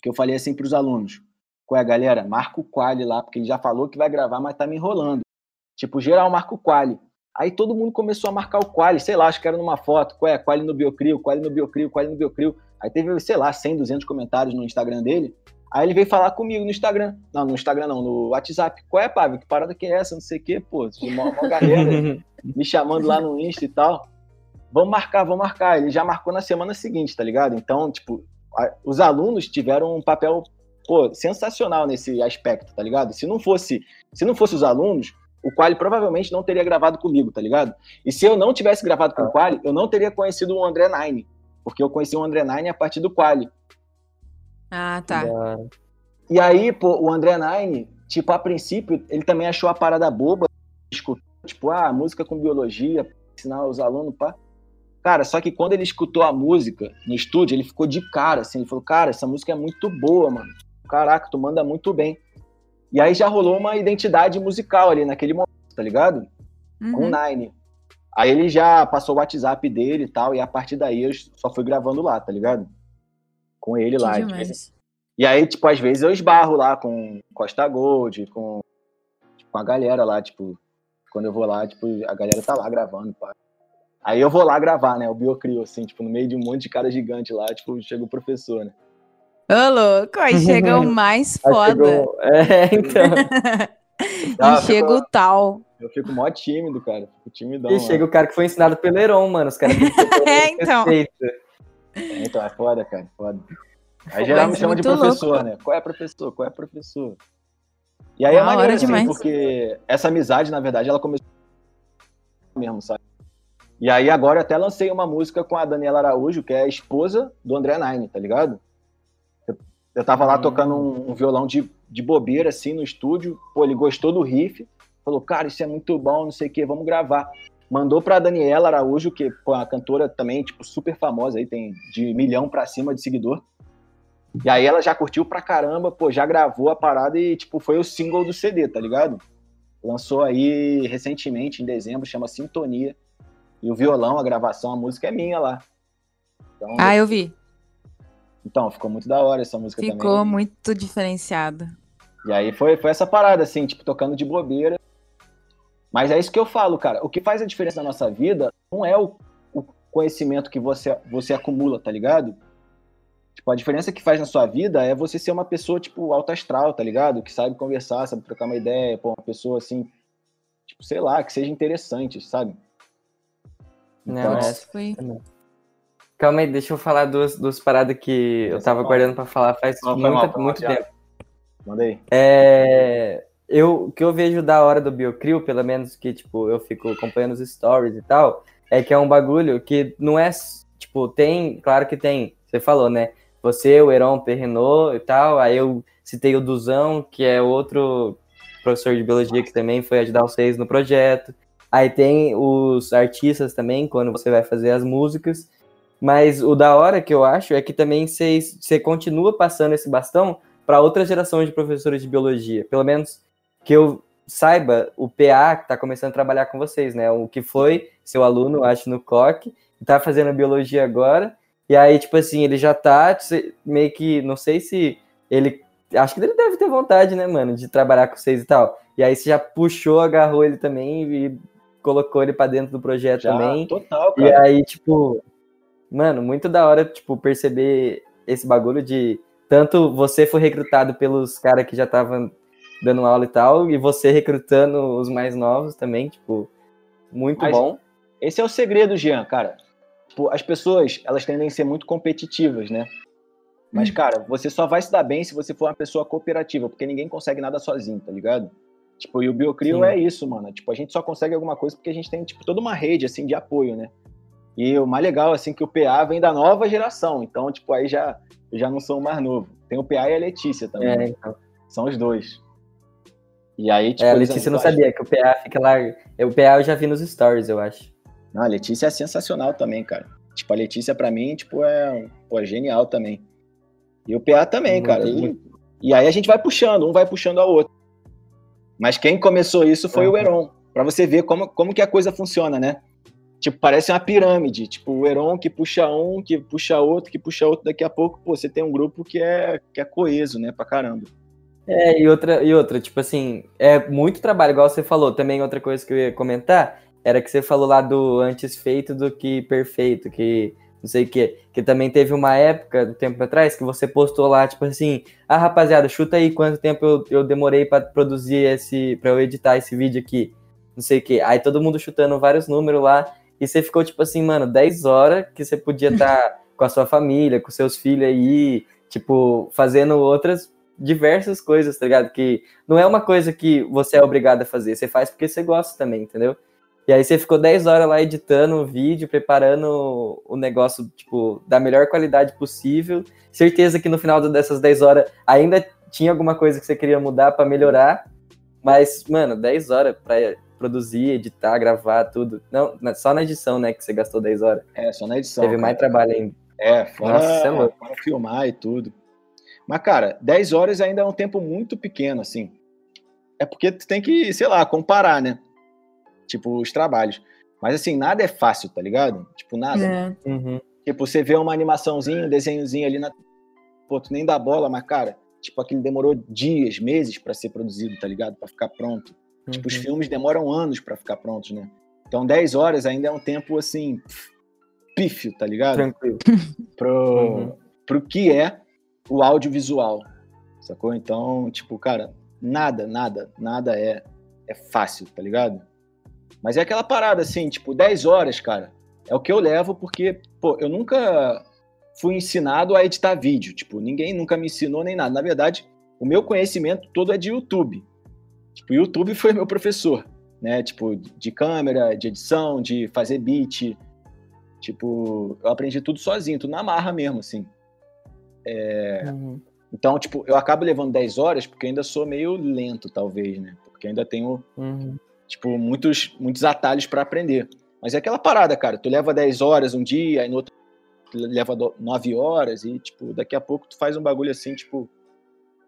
que eu falei assim pros alunos, qual é, galera? Marca o Quali lá, porque ele já falou que vai gravar, mas tá me enrolando. Tipo, geral, marca o Quali. Aí todo mundo começou a marcar o Quali, sei lá, acho que era numa foto, qual é, Quali no Biocrio, Quali no Biocrio, Quali no Biocrio. Aí teve, sei lá, 100, 200 comentários no Instagram dele. Aí ele veio falar comigo no Instagram. Não, no Instagram não, no WhatsApp. Qual é, Pávio? Que parada que é essa? Não sei o quê, pô. De mó, mó galera [LAUGHS] me chamando lá no Insta e tal. Vamos marcar, vamos marcar. Ele já marcou na semana seguinte, tá ligado? Então, tipo, a- os alunos tiveram um papel, pô, sensacional nesse aspecto, tá ligado? Se não fosse, se não fosse os alunos, o Quali provavelmente não teria gravado comigo, tá ligado? E se eu não tivesse gravado com o Quali, eu não teria conhecido o André Nine. Porque eu conheci o André Nine a partir do Quali. Ah, tá. E aí, pô, o André Nine, tipo, a princípio, ele também achou a parada boba, escutou, tipo, ah, música com biologia, ensinar os alunos, pá. Cara, só que quando ele escutou a música no estúdio, ele ficou de cara, assim, ele falou, cara, essa música é muito boa, mano. Caraca, tu manda muito bem. E aí já rolou uma identidade musical ali naquele momento, tá ligado? Com o Uhum. Nine. Aí ele já passou o WhatsApp dele e tal, e a partir daí eu só fui gravando lá, tá ligado? Com ele Que lá. demais. e aí, tipo, às vezes eu esbarro lá com Costa Gold, com, com a galera lá, tipo, quando eu vou lá, tipo, a galera tá lá gravando, pá. Aí eu vou lá gravar, né, o Biocrio, assim, tipo, no meio de um monte de cara gigante lá, tipo, chega o professor, né. Ô, louco, aí chega o mais Aí foda. chegou- É, então. [LAUGHS] Ah, e chega o tal. Eu fico mó tímido, cara, fico timidão. E lá. chega o cara que foi ensinado pelo Heron, mano. Os caras É, [LAUGHS] então. É, então, é foda, cara, é foda. Aí geral me Mas chama de professor, louco. né? Qual é professor? Qual é professor? E aí é Da hora maneiro, assim, demais. porque essa amizade, na verdade, ela começou mesmo, sabe? E aí agora eu até lancei uma música com a Daniela Araújo, que é a esposa do André Nine, tá ligado? Eu, tava lá Hum. tocando um, um violão de, de bobeira, assim, no estúdio. Pô, ele gostou do riff. Falou, cara, isso é muito bom, não sei o que, vamos gravar. Mandou pra Daniela Araújo, que pô, é uma cantora também, tipo, super famosa aí, tem de milhão pra cima de seguidor. E aí ela já curtiu pra caramba, pô, já gravou a parada e, tipo, foi o single do CD, tá ligado? Lançou aí recentemente, em dezembro, chama Sintonia. E o violão, a gravação, a música é minha lá. Então, Ah, eu vi. Então ficou muito da hora essa música Ficou também. muito diferenciado. E aí foi, foi essa parada, assim, tipo, tocando de bobeira. Mas é isso que eu falo, cara. O que faz a diferença na nossa vida não é o, o conhecimento que você, você acumula, tá ligado? Tipo, a diferença que faz na sua vida é você ser uma pessoa, tipo, alta astral, tá ligado? Que sabe conversar, sabe trocar uma ideia, pô, uma pessoa assim, tipo, sei lá, que seja interessante, sabe? Não, Então, é. Putz, foi... Calma aí, deixa eu falar duas, duas paradas que eu tava fala. guardando pra falar faz Não, mal, muito, mal, muito tempo. Manda aí. É, eu, o que eu vejo da hora do Biocrio, pelo menos que, tipo, eu fico acompanhando os stories e tal, é que é um bagulho que não é, tipo, tem, claro que tem, você falou, né? Você, o Heron Perrenot e tal, aí eu citei o Duzão, que é outro professor de biologia que também foi ajudar vocês no projeto. Aí tem os artistas também, quando você vai fazer as músicas. Mas o da hora que eu acho é que também você continua passando esse bastão para outras gerações de professores de biologia. Pelo menos que eu saiba, o PA que está começando a trabalhar com vocês, né? O que foi seu aluno, acho, no COC, está fazendo biologia agora. E aí, tipo assim, ele já tá meio que, não sei se ele. Acho que ele deve ter vontade, né, mano, de trabalhar com vocês e tal. E aí você já puxou, agarrou ele também e colocou ele para dentro do projeto já, também. Total, cara. E aí, tipo, mano, muito da hora, tipo, perceber esse bagulho de tanto você foi recrutado pelos caras que já estavam dando aula e tal, e você recrutando os mais novos também, tipo, muito Mas bom. Esse é o segredo, Jean, cara. Tipo, as pessoas, elas tendem a ser muito competitivas, né? Mas, hum. cara, você só vai se dar bem se você for uma pessoa cooperativa, porque ninguém consegue nada sozinho, tá ligado? Tipo, e o Biocrio Sim. é isso, mano. Tipo, a gente só consegue alguma coisa porque a gente tem, tipo, toda uma rede, assim, de apoio, né? E o mais legal, assim, que o PA vem da nova geração. Então, tipo, aí já, já não sou o mais novo. Tem o PA e a Letícia também. É, então. São os dois. E aí, tipo... É, a Letícia não sabia que o PA fica lá... O PA eu já vi nos stories, eu acho. Não, a Letícia é sensacional também, cara. Tipo, a Letícia, pra mim, tipo, é, pô, é genial também. E o PA também, muito, cara. E, e, aí a gente vai puxando, um vai puxando ao outro. Mas quem começou isso foi uhum. o Heron. Para você ver como, como que a coisa funciona, né? Tipo, parece uma pirâmide. Tipo, o Heron que puxa um, que puxa outro, que puxa outro. Daqui a pouco, pô, você tem um grupo que é, que é coeso, né? Pra caramba. É, e outra, e outra, tipo assim, é muito trabalho, igual você falou. Também outra coisa que eu ia comentar era que você falou lá do antes feito do que perfeito, que não sei o que, que também teve uma época, do tempo atrás, que você postou lá, tipo assim, ah, rapaziada, chuta aí quanto tempo eu, eu demorei para produzir esse, para eu editar esse vídeo aqui, não sei o que. Aí todo mundo chutando vários números lá, e você ficou tipo assim, mano, 10 horas que você podia estar tá [LAUGHS] com a sua família, com seus filhos aí, tipo, fazendo outras diversas coisas, tá ligado? Que não é uma coisa que você é obrigado a fazer, você faz porque você gosta também, entendeu? E aí você ficou 10 horas lá editando o vídeo, preparando o negócio, tipo, da melhor qualidade possível. Certeza que no final dessas 10 horas ainda tinha alguma coisa que você queria mudar para melhorar. Mas, mano, 10 horas para produzir, editar, gravar, tudo. Não, só na edição, né, que você gastou 10 horas. É, só na edição. Teve cara. mais trabalho ainda. É, fora, Nossa, é fora filmar e tudo. Mas, cara, 10 horas ainda é um tempo muito pequeno, assim. É porque tu tem que, sei lá, comparar, né? tipo, os trabalhos. Mas assim, nada é fácil, tá ligado? Tipo, nada. É. Uhum. Tipo, você vê uma animaçãozinha, um desenhozinho ali na. Pô, tu nem dá bola, mas, cara, tipo, aquilo demorou dias, meses para ser produzido, tá ligado? Para ficar pronto. Uhum. Tipo, os uhum. filmes demoram anos para ficar prontos, né? Então, 10 horas ainda é um tempo, assim, pífio, tá ligado? Tranquilo. [LAUGHS] Pro, uhum. pro que é o audiovisual, sacou? Então, tipo, cara, nada, nada, nada é, é fácil, tá ligado? Mas é aquela parada assim, tipo, 10 horas, cara. É o que eu levo porque, pô, eu nunca fui ensinado a editar vídeo. Tipo, ninguém nunca me ensinou nem nada. Na verdade, o meu conhecimento todo é de YouTube. Tipo, o YouTube foi meu professor, né? Tipo, de câmera, de edição, de fazer beat. Tipo, eu aprendi tudo sozinho, tudo na marra mesmo, assim. É... Uhum. Então, tipo, eu acabo levando 10 horas porque ainda sou meio lento, talvez, né? Porque ainda tenho uhum tipo, muitos, muitos atalhos para aprender. Mas é aquela parada, cara. Tu leva 10 horas um dia, aí no outro leva 9 horas, e, tipo, daqui a pouco tu faz um bagulho assim, tipo,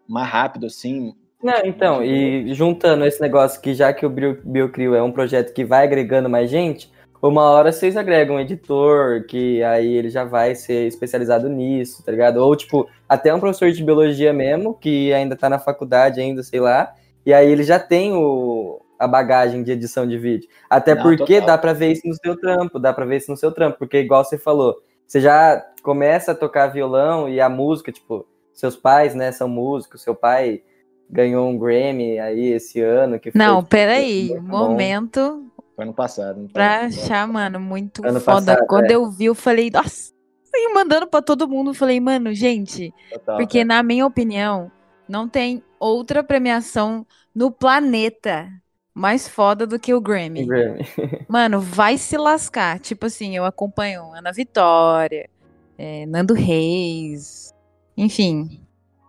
mais rápido, assim. Não, então, e juntando esse negócio que já que o Biocrio é um projeto que vai agregando mais gente, uma hora vocês agregam um editor, que aí ele já vai ser especializado nisso, tá ligado? Ou, tipo, até um professor de biologia mesmo, que ainda tá na faculdade ainda, sei lá, e aí ele já tem o, a bagagem de edição de vídeo. Até Não, porque total. dá para ver isso no seu trampo, dá para ver isso no seu trampo, porque igual você falou, você já começa a tocar violão e a música, tipo, seus pais, né, são músicos, seu pai ganhou um Grammy aí esse ano que Não, peraí, momento foi ano passado. Pra achar, mano, muito ano foda. Passado, Quando é. eu vi, eu falei, nossa, e mandando para todo mundo, eu falei, mano, gente, Total, porque é. na minha opinião, não tem outra premiação no planeta mais foda do que o Grammy. Grammy. [LAUGHS] Mano, vai se lascar. Tipo assim, eu acompanho Ana Vitória, é, Nando Reis, enfim,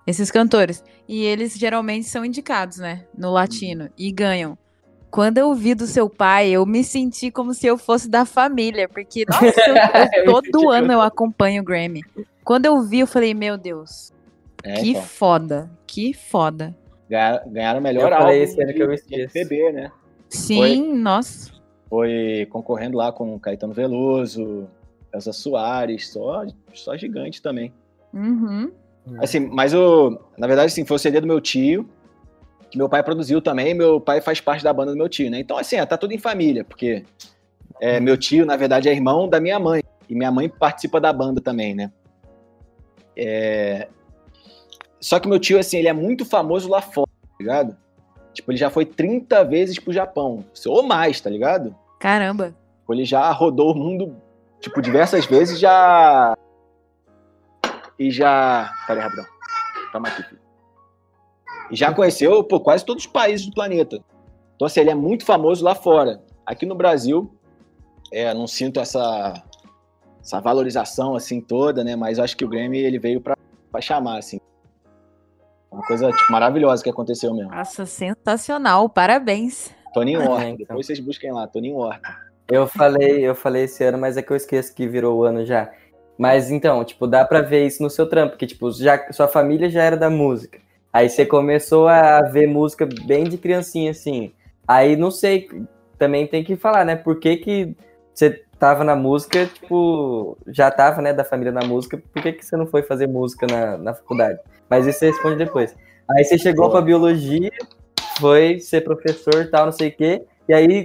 esses cantores. E eles geralmente são indicados, né, no latino e ganham. Quando eu vi do seu pai, eu me senti como se eu fosse da família, porque [LAUGHS] nossa, eu, eu, todo ano eu acompanho o Grammy. Quando eu vi, eu falei, meu Deus, É, que então. foda, que foda. Ganharam, o melhor Eu falei álbum esse ano que eu de MPB, né? Sim, nossa. Foi concorrendo lá com Caetano Veloso, Elza Soares, só, só gigante também. Uhum. Assim, mas o, na verdade, assim, foi o CD do meu tio, que meu pai produziu também, meu pai faz parte da banda do meu tio, né? Então, assim, é, tá tudo em família, porque é, meu tio, na verdade, é irmão da minha mãe, e minha mãe participa da banda também, né? É, Só que meu tio, assim, ele é muito famoso lá fora, tá ligado? Tipo, ele já foi 30 vezes pro Japão, ou mais, tá ligado? Caramba. Ele já rodou o mundo, tipo, diversas vezes, já. E já. Pera aí, rapidão. Toma aqui, filho. E já conheceu, pô, quase todos os países do planeta. Então, assim, ele é muito famoso lá fora. Aqui no Brasil, é, não sinto essa, essa valorização, assim, toda, né? Mas eu acho que o Grammy, ele veio pra, pra chamar, assim. Uma coisa, tipo, maravilhosa que aconteceu mesmo. Nossa, sensacional. Parabéns. Toninho É, Horta. então. Depois vocês busquem lá, Toninho Horta. Eu falei, eu falei esse ano, mas é que eu esqueço que virou o ano já. Mas então, tipo, dá pra ver isso no seu trampo, que tipo, já, sua família já era da música. Aí você começou a ver música bem de criancinha, assim. Aí não sei, também tem que falar, né? Por que que você tava na música, tipo, já tava, né, da família na música, por que que você não foi fazer música na, na faculdade? Mas isso você responde depois. Aí você chegou pra biologia, foi ser professor tal, não sei o quê, e aí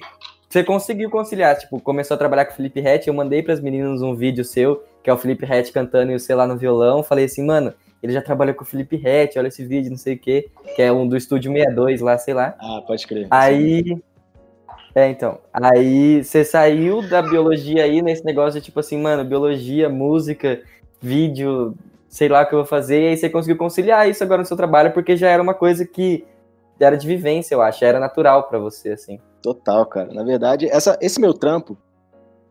você conseguiu conciliar, tipo, começou a trabalhar com o Felipe Rett, eu mandei para as meninas um vídeo seu, que é o Felipe Rett cantando e o sei lá no violão, falei assim, mano, ele já trabalhou com o Felipe Rett, olha esse vídeo, não sei o quê, que é um do Estúdio 62 lá, sei lá. Ah, pode crer. Aí. É, então. Aí você saiu da biologia aí nesse negócio de tipo assim, mano, biologia, música, vídeo, sei lá o que eu vou fazer, e aí você conseguiu conciliar isso agora no seu trabalho, porque já era uma coisa que era de vivência, eu acho, era natural pra você, assim. Total, cara. Na verdade, essa, esse meu trampo,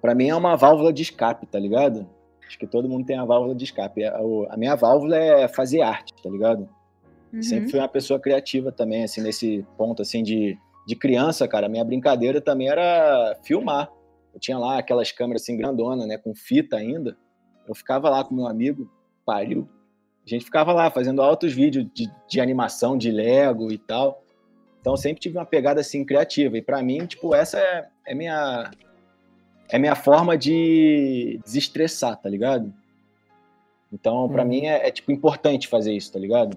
pra mim, é uma válvula de escape, tá ligado? Acho que todo mundo tem a válvula de escape. A, o- a minha válvula é fazer arte, tá ligado? Uhum. Sempre fui uma pessoa criativa também, assim, nesse ponto, assim, de, de criança, cara. A minha brincadeira também era filmar. Eu tinha lá aquelas câmeras, assim, grandona, né, com fita ainda. Eu ficava lá com meu amigo, pariu. A gente ficava lá fazendo altos vídeos de, de animação, de Lego e tal. Então eu sempre tive uma pegada, assim, criativa. E pra mim, tipo, essa é, é minha... É minha forma de desestressar, tá ligado? Então, pra Uhum. mim, é, é, tipo, importante fazer isso, tá ligado?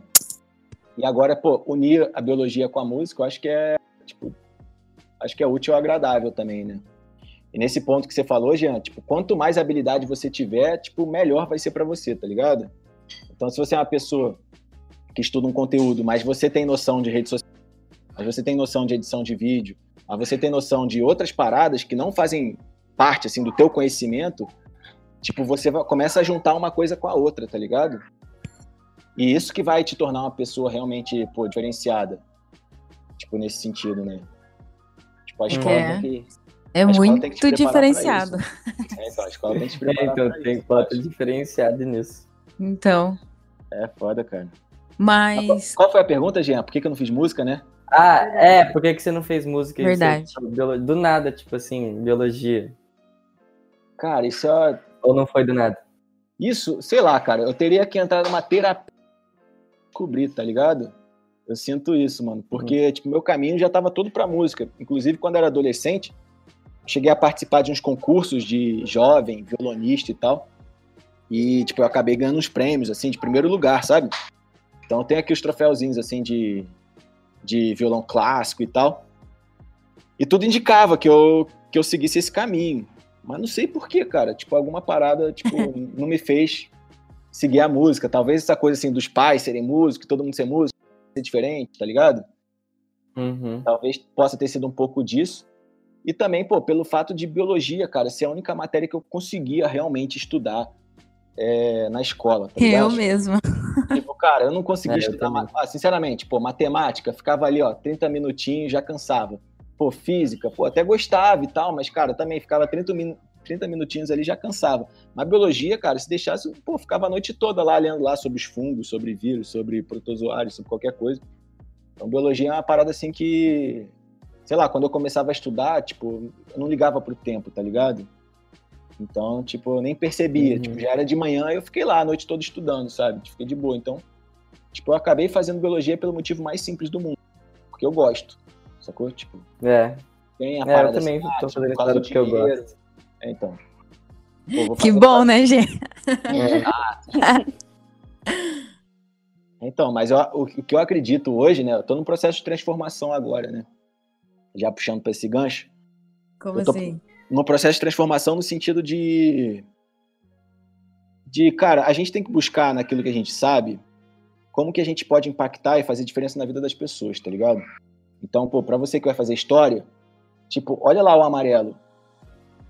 E agora, pô, unir a biologia com a música, eu acho que é, tipo, acho que é útil e agradável também, né? E nesse ponto que você falou, Jean, tipo, quanto mais habilidade você tiver, tipo, melhor vai ser pra você, tá ligado? Então, se você é uma pessoa que estuda um conteúdo, mas você tem noção de rede social, mas você tem noção de edição de vídeo, mas você tem noção de outras paradas que não fazem parte, assim, do teu conhecimento, tipo, você vai- começa a juntar uma coisa com a outra, tá ligado? E isso que vai te tornar uma pessoa realmente, pô, diferenciada. Tipo, nesse sentido, né? Tipo, a escola É. tem que. É muito diferenciado. É, então, a escola tem que te [LAUGHS] É, então tem foto diferenciada nisso. Então, É foda, cara. mas Qual foi a pergunta, Jean? Por que, que eu não fiz música, né? Ah, é, por que, que você não fez música? e você- Verdade. biolo- Do nada, tipo assim, biologia. Cara, isso é. Ou não foi do nada? Isso, sei lá, cara, eu teria que entrar numa terapia descobrir, tá ligado? Eu sinto isso, mano, porque, tipo, meu caminho já tava todo pra música. Inclusive, quando eu era adolescente, cheguei a participar de uns concursos de jovem, violonista e tal. E, tipo, eu acabei ganhando uns prêmios, assim, de primeiro lugar, sabe? Então, tem aqui os troféuzinhos, assim, de, de violão clássico e tal. E tudo indicava que eu, que eu seguisse esse caminho. Mas não sei porquê, cara. Tipo, alguma parada, tipo, [LAUGHS] não me fez seguir a música. Talvez essa coisa, assim, dos pais serem músicos, todo mundo ser músico, ser diferente, tá ligado? Uhum. Talvez possa ter sido um pouco disso. E também, pô, pelo fato de biologia, cara, ser a única matéria que eu conseguia realmente estudar é, na escola, tá ligado? eu mesma. [LAUGHS] Tipo, cara, eu não conseguia É, estudar. ah, sinceramente, pô, matemática, ficava ali, ó, 30 minutinhos, já cansava. Pô, física, pô, até gostava e tal, mas, cara, também ficava 30, min... 30 minutinhos ali já cansava. Mas biologia, cara, se deixasse, pô, ficava a noite toda lá lendo lá sobre os fungos, sobre vírus, sobre protozoários, sobre qualquer coisa. Então, biologia é uma parada assim que, sei lá, quando eu começava a estudar, tipo, eu não ligava pro tempo, tá ligado? Então, tipo, eu nem percebia. Uhum. Tipo, já era de manhã e eu fiquei lá a noite toda estudando, sabe? Fiquei de boa. Então, tipo, eu acabei fazendo biologia pelo motivo mais simples do mundo. Porque eu gosto. Sacou? Tipo, É, tem a é eu também assim, ah, tô tipo, fazendo do porque eu gosto. É, então. Pô, Que bom, né, gente? É, [LAUGHS] Então, mas eu- o, o que eu acredito hoje, né? Eu tô num processo de transformação agora, né? Já puxando pra esse gancho. Como assim? no processo de transformação no sentido de de cara a gente tem que buscar naquilo que a gente sabe como que a gente pode impactar e fazer diferença na vida das pessoas tá ligado então pô para você que vai fazer história tipo olha lá o amarelo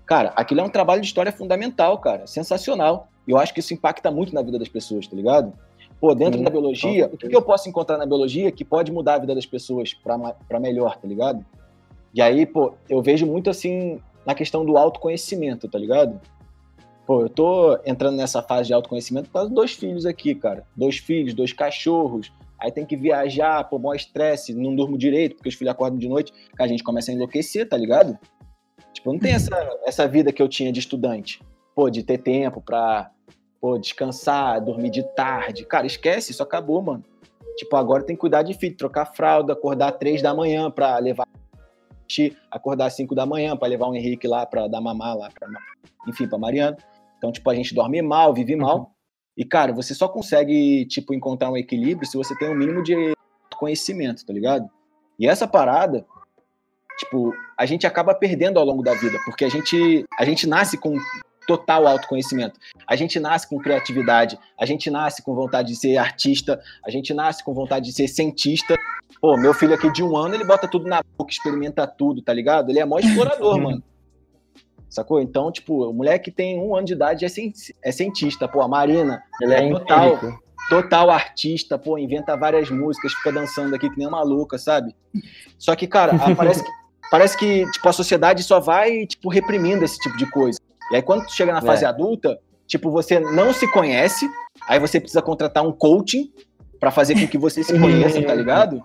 cara aquilo é um trabalho de história fundamental cara sensacional eu acho que isso impacta muito na vida das pessoas tá ligado pô dentro Sim, da biologia o que que eu posso encontrar na biologia que pode mudar a vida das pessoas para melhor tá ligado e aí, pô, eu vejo muito assim na questão do autoconhecimento, tá ligado? Pô, eu tô entrando nessa fase de autoconhecimento por causa dos dois filhos aqui, cara. Dois filhos, dois cachorros. Aí tem que viajar, pô, maior estresse, não durmo direito, porque os filhos acordam de noite, a gente começa a enlouquecer, tá ligado? Tipo, não tem essa, essa vida que eu tinha de estudante. Pô, de ter tempo pra, pô, descansar, dormir de tarde. Cara, esquece, isso acabou, mano. Tipo, agora tem que cuidar de filho, trocar fralda, acordar três da manhã pra levar acordar às 5 da manhã para levar o Henrique lá para dar mamar lá, pra, enfim, para Mariana. Então, tipo, a gente dorme mal, vive mal. E, cara, você só consegue, tipo, encontrar um equilíbrio se você tem um mínimo de conhecimento, tá ligado? E essa parada, tipo, a gente acaba perdendo ao longo da vida, porque a gente, a gente nasce com total autoconhecimento. A gente nasce com criatividade, a gente nasce com vontade de ser artista, a gente nasce com vontade de ser cientista. Pô, meu filho aqui de um ano, ele bota tudo na boca, experimenta tudo, tá ligado? Ele é mó explorador, [LAUGHS] mano. Sacou? Então, tipo, o moleque tem um ano de idade é, ci- é cientista. Pô, a Marina, Ele é total. empírico. total artista, pô, inventa várias músicas, fica dançando aqui que nem uma maluca, sabe? Só que, cara, parece que, parece que tipo, a sociedade só vai, tipo, reprimindo esse tipo de coisa. E aí, quando tu chega na fase É. adulta, tipo, você não se conhece, aí você precisa contratar um coaching pra fazer com que você se conheça, tá ligado?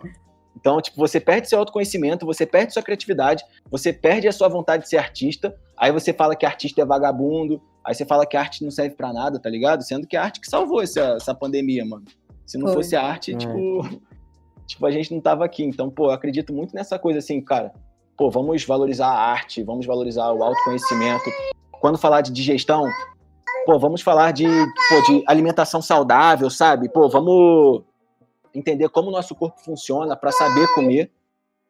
Então, tipo, você perde seu autoconhecimento, você perde sua criatividade, você perde a sua vontade de ser artista, aí você fala que artista é vagabundo, aí você fala que a arte não serve pra nada, tá ligado? Sendo que a arte que salvou essa, essa pandemia, mano. Se não Foi. fosse a arte, É. tipo, [LAUGHS] tipo, a gente não tava aqui. Então, pô, eu acredito muito nessa coisa assim, cara. Pô, vamos valorizar a arte, vamos valorizar o autoconhecimento. Quando falar de digestão, pô, vamos falar de, pô, de alimentação saudável, sabe? Pô, vamos entender como o nosso corpo funciona para saber comer.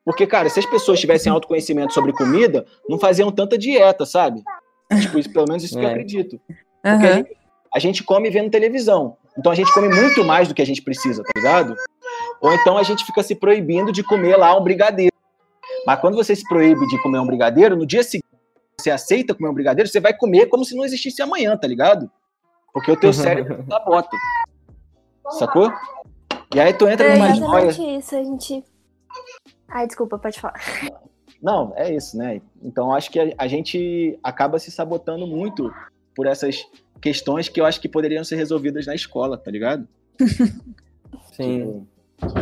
Porque, cara, se as pessoas tivessem autoconhecimento sobre comida, não faziam tanta dieta, sabe? Tipo, isso, pelo menos isso que eu É. acredito. Porque a, gente, a gente come vendo televisão. Então a gente come muito mais do que a gente precisa, tá ligado? Ou então a gente fica se proibindo de comer lá um brigadeiro. Mas quando você se proíbe de comer um brigadeiro, no dia seguinte você aceita comer um brigadeiro, você vai comer como se não existisse amanhã, tá ligado? Porque o teu cérebro sabota. Sacou? E aí tu entra É numa exatamente joia. isso, a gente. Ai, desculpa, pode falar. Não, é isso, né? Então acho que a, a gente acaba se sabotando muito por essas questões que eu acho que poderiam ser resolvidas na escola, tá ligado? [LAUGHS] Sim. Tipo,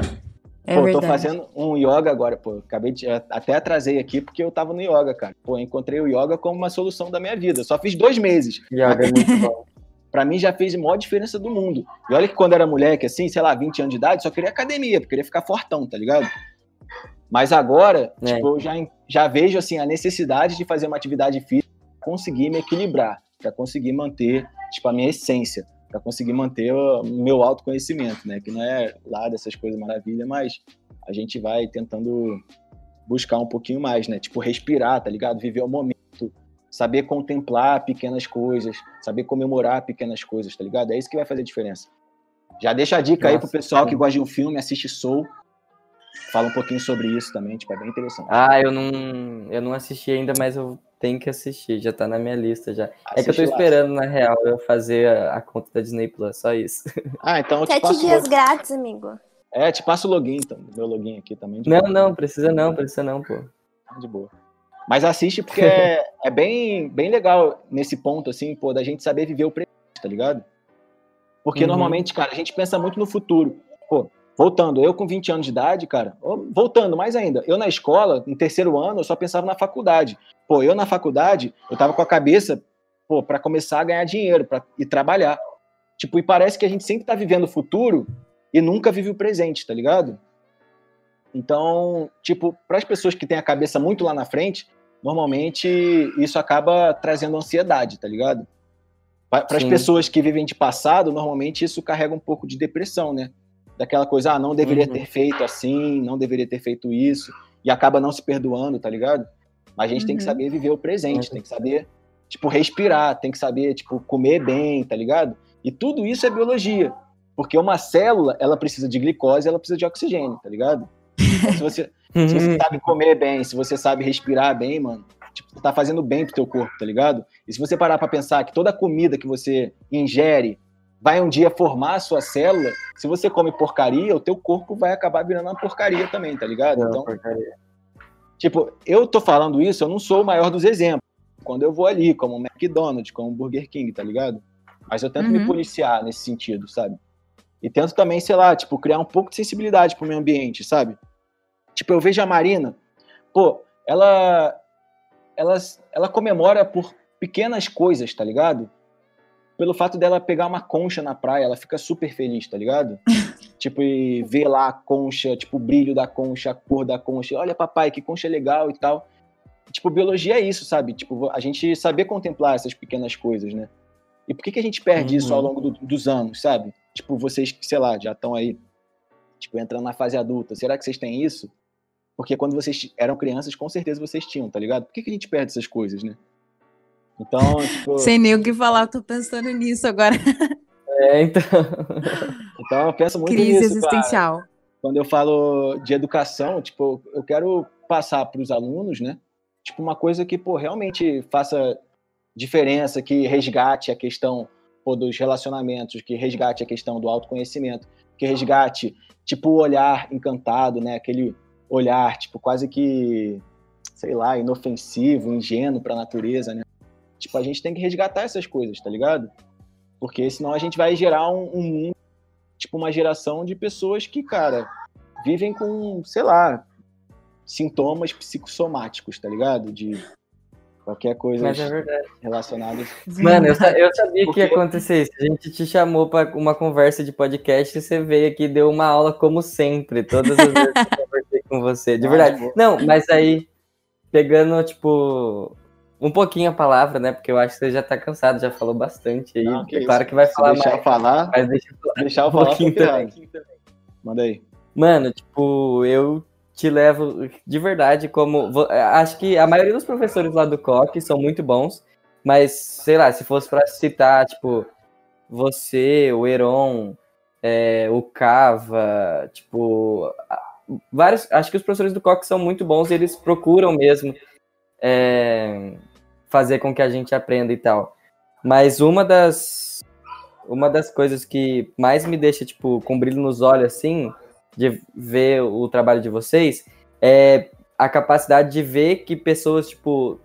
É pô, tô verdade. fazendo um yoga agora, pô. Acabei de. Até atrasei aqui porque eu tava no yoga, cara. Pô, eu encontrei o yoga como uma solução da minha vida. Só fiz dois meses. Yoga é muito bom. [LAUGHS] Pra mim já fez a maior diferença do mundo. E olha que quando eu era moleque, assim, sei lá, 20 anos de idade, só queria academia, porque queria ficar fortão, tá ligado? Mas agora, É. tipo, eu já, já vejo assim a necessidade de fazer uma atividade física pra conseguir me equilibrar, pra conseguir manter, tipo, a minha essência, pra conseguir manter o meu autoconhecimento, né? Que não é lá dessas coisas maravilhas, mas a gente vai tentando buscar um pouquinho mais, né? Tipo, respirar, tá ligado? Viver o momento, saber contemplar pequenas coisas, saber comemorar pequenas coisas, tá ligado? É isso que vai fazer diferença. Já deixa a dica aí pro Nossa, pessoal que gosta de um filme, assiste Soul. Fala um pouquinho sobre isso também, tipo, é bem interessante. Ah, eu não, eu não assisti ainda, mas eu tenho que assistir. Já tá na minha lista já. É que eu tô Assiste lá. esperando, na real, eu fazer a, a conta da Disney Plus, só isso. [LAUGHS] Ah, então eu te Sete dias grátis, amigo. É, te passo o login, então. Meu login aqui também. de Não, boa. não, precisa não, precisa não, pô. De boa. Mas assiste porque [LAUGHS] é, é bem, bem legal nesse ponto, assim, pô, da gente saber viver o presente, tá ligado? Porque Uhum. normalmente, cara, a gente pensa muito no futuro. Pô, voltando, eu com 20 anos de idade, cara, voltando mais ainda, eu na escola, no terceiro ano, eu só pensava na faculdade. Pô, eu na faculdade, eu tava com a cabeça, pô, pra começar a ganhar dinheiro pra, e trabalhar. Tipo, e parece que a gente sempre tá vivendo o futuro e nunca vive o presente, tá ligado? Então, tipo, para as pessoas que têm a cabeça muito lá na frente, normalmente isso acaba trazendo ansiedade, tá ligado? Para as pessoas que vivem de passado, normalmente isso carrega um pouco de depressão, né? Daquela coisa, ah, não deveria Uhum. ter feito assim, não deveria ter feito isso, e acaba não se perdoando, tá ligado? Mas a gente tem que Uhum. saber viver o presente, Uhum. tem que saber, tipo, respirar, tem que saber, tipo, comer bem, tá ligado? E tudo isso é biologia. Porque uma célula, ela precisa de glicose, ela precisa de oxigênio, tá ligado? Então, se você, [LAUGHS] se você sabe comer bem, se você sabe respirar bem, mano, tipo, você tá fazendo bem pro teu corpo, tá ligado? E se você parar pra pensar que toda comida que você ingere vai um dia formar a sua célula, se você come porcaria, o teu corpo vai acabar virando uma porcaria também, tá ligado? Não, Então, porcaria. tipo, eu tô falando isso, eu não sou o maior dos exemplos. Quando eu vou ali, como o McDonald's, como o Burger King, tá ligado? Mas eu tento me Uhum. policiar nesse sentido, sabe? E tento também, sei lá, tipo, criar um pouco de sensibilidade pro meio ambiente, sabe? Tipo, eu vejo a Marina, pô, ela, ela, ela comemora por pequenas coisas, tá ligado? Pelo fato dela pegar uma concha na praia, ela fica super feliz, tá ligado? [LAUGHS] tipo, e ver lá a concha, tipo, o brilho da concha, a cor da concha. Olha, papai, que concha legal e tal. Tipo, biologia é isso, sabe? Tipo, a gente saber contemplar essas pequenas coisas, né? E por que, que a gente perde isso Uhum. ao longo do- dos anos, sabe? Tipo, vocês que, sei lá, já estão aí, tipo, entrando na fase adulta. Será que vocês têm isso? Porque quando vocês eram crianças, com certeza vocês tinham, tá ligado? Por que, que a gente perde essas coisas, né? Então, tipo, Sem nem o que falar, tô pensando nisso agora. É, então. [LAUGHS] então eu penso muito Crise nisso, cara. existencial. quando eu falo de educação, tipo, eu quero passar para os alunos, né? Tipo, uma coisa que, pô, realmente faça diferença, que resgate a questão pô, dos relacionamentos, que resgate a questão do autoconhecimento, que resgate, tipo, o olhar encantado, né? Aquele olhar, tipo, quase que, sei lá, inofensivo, ingênuo para a natureza, né? Tipo, a gente tem que resgatar essas coisas, tá ligado? Porque senão a gente vai gerar um, um mundo tipo, uma geração de pessoas que, cara, vivem com, sei lá, sintomas psicossomáticos, tá ligado? De qualquer coisa Mas é verdade. relacionada. Mano, eu, sa- eu sabia que ia Porque- acontecer isso. A gente te chamou pra uma conversa de podcast e você veio aqui e deu uma aula como sempre, todas as vezes que eu conversei com você. De Ah, verdade. Não, mas aí, pegando, tipo, um pouquinho a palavra, né? Porque eu acho que você já tá cansado, já falou bastante aí. Não, que é claro que vai falar deixar mais. falar, Mas deixa eu falar. deixar eu um falar pouquinho um pouquinho Manda aí. Mano, tipo, eu te levo de verdade como. Acho que a maioria dos professores lá do COC são muito bons, mas sei lá, se fosse pra citar, tipo, você, o Heron, é, o Cava, tipo, vários. Acho que os professores do COC são muito bons e eles procuram mesmo é, fazer com que a gente aprenda e tal. Mas uma das. Uma das coisas que mais me deixa, tipo, com brilho nos olhos, assim, de ver o trabalho de vocês é a capacidade de ver que pessoas, tipo,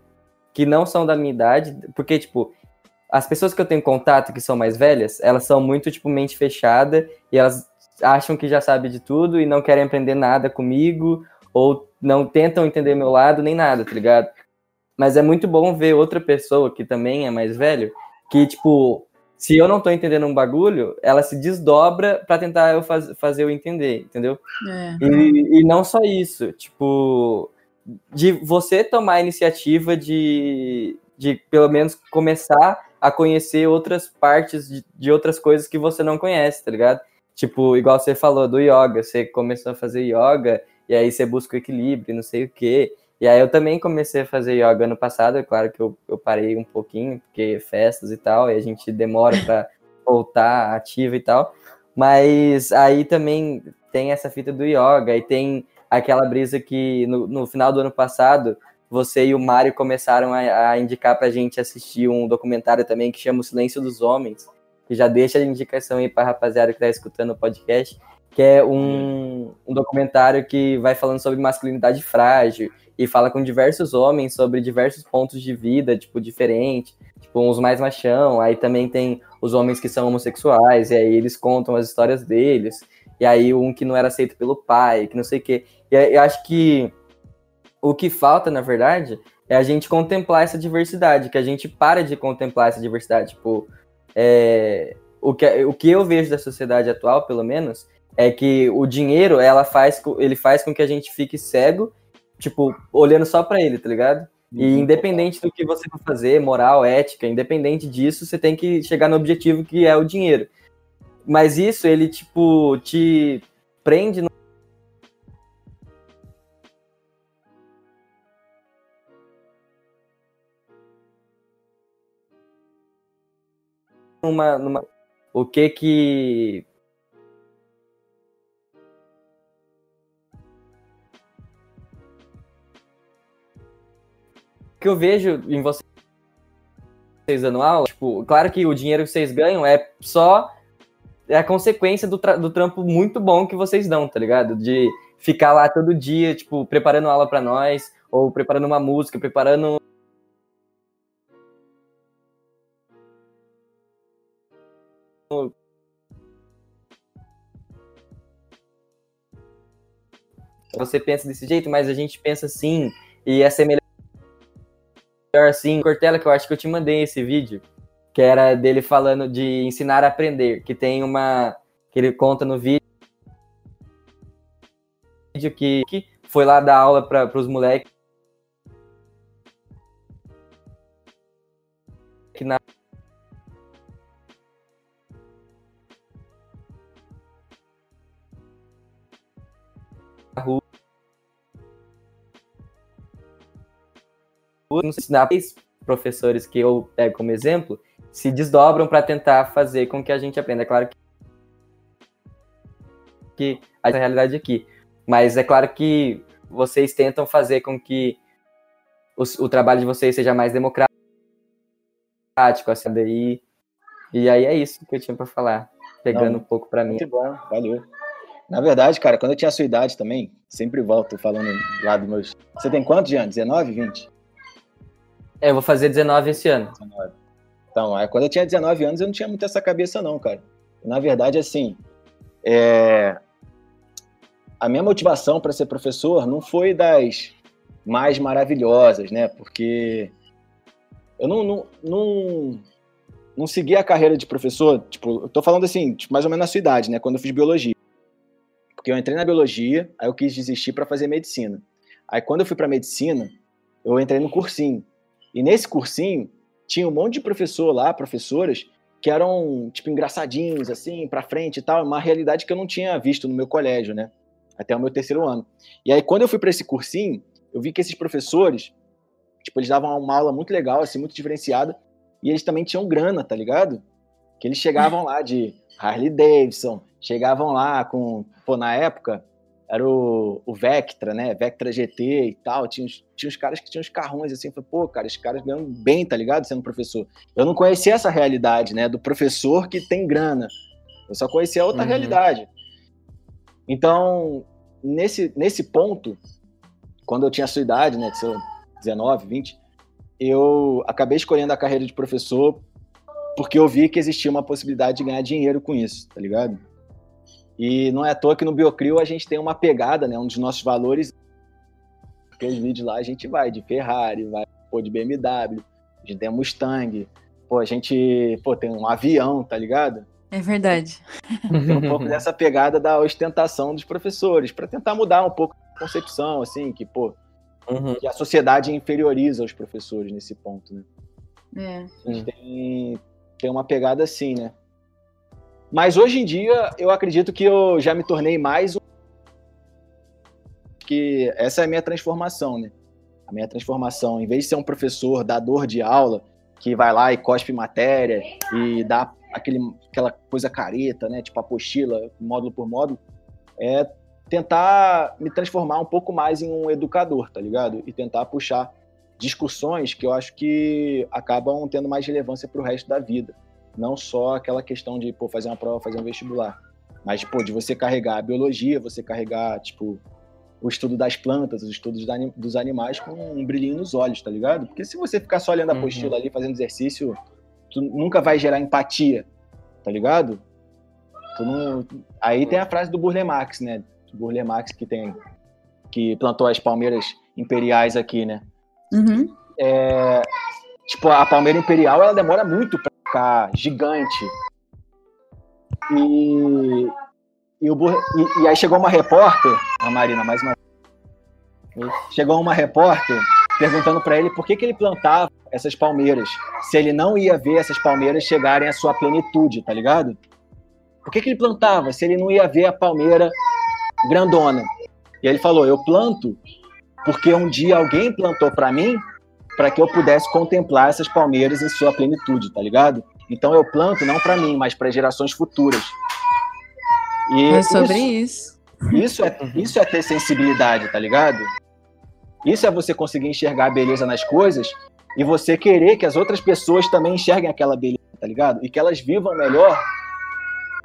que não são da minha idade, porque, tipo, as pessoas que eu tenho contato que são mais velhas, elas são muito, tipo, mente fechada e elas acham que já sabem de tudo e não querem aprender nada comigo ou não tentam entender meu lado nem nada, tá ligado? Mas é muito bom ver outra pessoa que também é mais velho, que, tipo, se eu não tô entendendo um bagulho, ela se desdobra pra tentar eu faz, fazer eu entender, entendeu? É. E, e não só isso, tipo, de você tomar a iniciativa de, de pelo menos começar a conhecer outras partes de, de outras coisas que você não conhece, tá ligado? Tipo, igual você falou do yoga, você começou a fazer yoga e aí você busca o equilíbrio, não sei o quê. E aí eu também comecei a fazer yoga ano passado, é claro que eu, eu parei um pouquinho, porque festas e tal, e a gente demora pra [LAUGHS] voltar ativa e tal. Mas aí também tem essa fita do yoga e tem aquela brisa que no, no final do ano passado você e o Mário começaram a, a indicar pra gente assistir um documentário também que chama O Silêncio dos Homens, que já deixa a indicação aí pra rapaziada que tá escutando o podcast, que é um, um documentário que vai falando sobre masculinidade frágil e fala com diversos homens sobre diversos pontos de vida, tipo, diferente, tipo, uns mais machão, aí também tem os homens que são homossexuais, e aí eles contam as histórias deles, e aí um que não era aceito pelo pai, que não sei o quê. E eu acho que o que falta, na verdade, é a gente contemplar essa diversidade, que a gente para de contemplar essa diversidade. Tipo, é, o, que, o que eu vejo da sociedade atual, pelo menos, é que o dinheiro, ela faz, ele faz com que a gente fique cego, tipo, olhando só para ele, tá ligado? E uhum. independente do que você for fazer, moral, ética, independente disso, você tem que chegar no objetivo que é o dinheiro. Mas isso, ele, tipo, te prende numa, numa o que que que eu vejo em vocês aula, tipo, claro que o dinheiro que vocês ganham é só é a consequência do, do trampo muito bom que vocês dão, tá ligado? De ficar lá todo dia, tipo, preparando aula para nós, ou preparando uma música, preparando você pensa desse jeito, mas a gente pensa assim, e é melhor assim. Cortella, que eu acho que eu te mandei esse vídeo, que era dele falando de ensinar a aprender, que tem uma. que ele conta no vídeo que, que foi lá dar aula para os moleques. Que na Ensinar professores que eu pego como exemplo se desdobram para tentar fazer com que a gente aprenda. É claro que, que a realidade aqui, mas é claro que vocês tentam fazer com que o, o trabalho de vocês seja mais democrático, assim, daí, e aí é isso que eu tinha para falar, pegando Não, um pouco para mim. Muito bom, valeu. Na verdade, cara, quando eu tinha a sua idade também, sempre volto falando lá dos meus. Você tem quantos anos? 19, 20? É, eu vou fazer 19 esse ano. 19. Então, aí, quando eu tinha 19 anos, eu não tinha muito essa cabeça, não, cara. Na verdade, assim, é... a minha motivação para ser professor não foi das mais maravilhosas, né? Porque eu não, não, não, não segui a carreira de professor, tipo, eu tô falando assim, tipo, mais ou menos na sua idade, né? Quando eu fiz biologia. Porque eu entrei na biologia, aí eu quis desistir para fazer medicina. Aí quando eu fui para medicina, eu entrei no cursinho. E nesse cursinho tinha um monte de professor lá, professoras, que eram tipo engraçadinhos assim, para frente e tal, uma realidade que eu não tinha visto no meu colégio, né? Até o meu terceiro ano. E aí quando eu fui para esse cursinho, eu vi que esses professores, tipo, eles davam uma aula muito legal, assim, muito diferenciada, e eles também tinham grana, tá ligado? Que eles chegavam lá de Harley Davidson, chegavam lá com, pô, na época, era o, o Vectra, né? Vectra GT e tal. Tinha uns, tinha uns caras que tinham uns carrões assim. Eu falei, pô, cara, esses caras ganham bem, tá ligado? Sendo professor. Eu não conhecia essa realidade, né? Do professor que tem grana. Eu só conhecia outra uhum. realidade. Então, nesse, nesse ponto, quando eu tinha a sua idade, né? Que sou 19, 20, eu acabei escolhendo a carreira de professor porque eu vi que existia uma possibilidade de ganhar dinheiro com isso, tá ligado? E não é à toa que no Biocrio a gente tem uma pegada, né? Um dos nossos valores. Aqueles vídeos lá a gente vai de Ferrari, vai pô, de BMW, a gente tem Mustang, pô, a gente pô, tem um avião, tá ligado? É verdade. Tem um pouco dessa pegada da ostentação dos professores, para tentar mudar um pouco a concepção, assim, que, pô, uhum. que a sociedade inferioriza os professores nesse ponto, né? É. A gente tem, tem uma pegada assim, né? Mas hoje em dia, eu acredito que eu já me tornei mais um. Que essa é a minha transformação, né? A minha transformação, em vez de ser um professor dador de aula, que vai lá e cospe matéria e dá aquele, aquela coisa careta, né? Tipo apostila, módulo por módulo, é tentar me transformar um pouco mais em um educador, tá ligado? E tentar puxar discussões que eu acho que acabam tendo mais relevância para o resto da vida não só aquela questão de pô, fazer uma prova, fazer um vestibular. Mas, pô, de você carregar a biologia, você carregar, tipo, o estudo das plantas, os estudos da- dos animais com um brilhinho nos olhos, tá ligado? Porque se você ficar só olhando a Uhum. apostila ali, fazendo exercício, tu nunca vai gerar empatia, tá ligado? Tu não- Aí tem a frase do Burle Marx, né? Do Burle Marx que tem que plantou as palmeiras imperiais aqui, né? Uhum. É, tipo, a palmeira imperial ela demora muito pra ficar gigante. E, e, o e- e aí chegou uma repórter, a Marina, mais uma Chegou uma repórter perguntando pra ele por que, que ele plantava essas palmeiras, se ele não ia ver essas palmeiras chegarem à sua plenitude, tá ligado? Por que, que ele plantava se ele não ia ver a palmeira grandona? E ele falou: Eu planto porque um dia alguém plantou pra mim para que eu pudesse contemplar essas palmeiras em sua plenitude, tá ligado? Então eu planto não para mim, mas para gerações futuras. E É sobre isso, isso. isso é isso é ter sensibilidade, tá ligado? Isso é você conseguir enxergar a beleza nas coisas e você querer que as outras pessoas também enxerguem aquela beleza, tá ligado? E que elas vivam melhor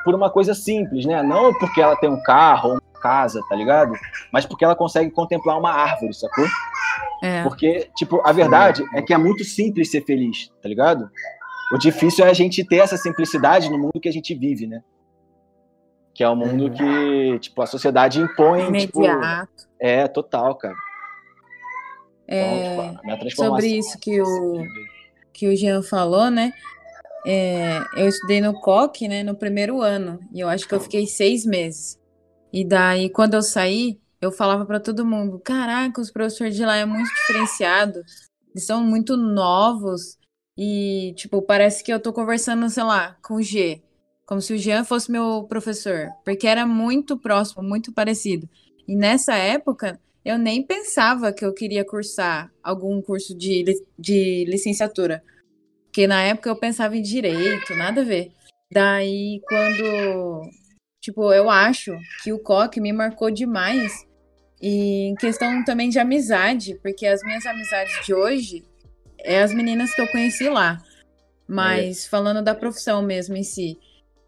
por uma coisa simples, né? Não porque ela tem um carro ou uma casa, tá ligado? Mas porque ela consegue contemplar uma árvore, sacou? É. Porque, tipo, a verdade é que é muito simples ser feliz, tá ligado? O difícil é a gente ter essa simplicidade no mundo que a gente vive, né? Que é o mundo Uhum. que, tipo, a sociedade impõe, tipo... Imediato. É, total, cara. Então, É, tipo, minha transformação... sobre isso que o, que o Jean falou, né? É, eu estudei no COC, né, no primeiro ano, e eu acho que eu fiquei seis meses. E daí, quando eu saí, eu falava para todo mundo: caraca, os professores de lá é muito diferenciado, eles são muito novos, e, tipo, parece que eu tô conversando, sei lá, com o G, como se o Jean fosse meu professor, porque era muito próximo, muito parecido. E nessa época, eu nem pensava que eu queria cursar algum curso de, de licenciatura. Porque na época eu pensava em direito, nada a ver. Daí, quando. Tipo, eu acho que o COC me marcou demais. E em questão também de amizade, porque as minhas amizades de hoje é as meninas que eu conheci lá. Mas falando da profissão mesmo em si.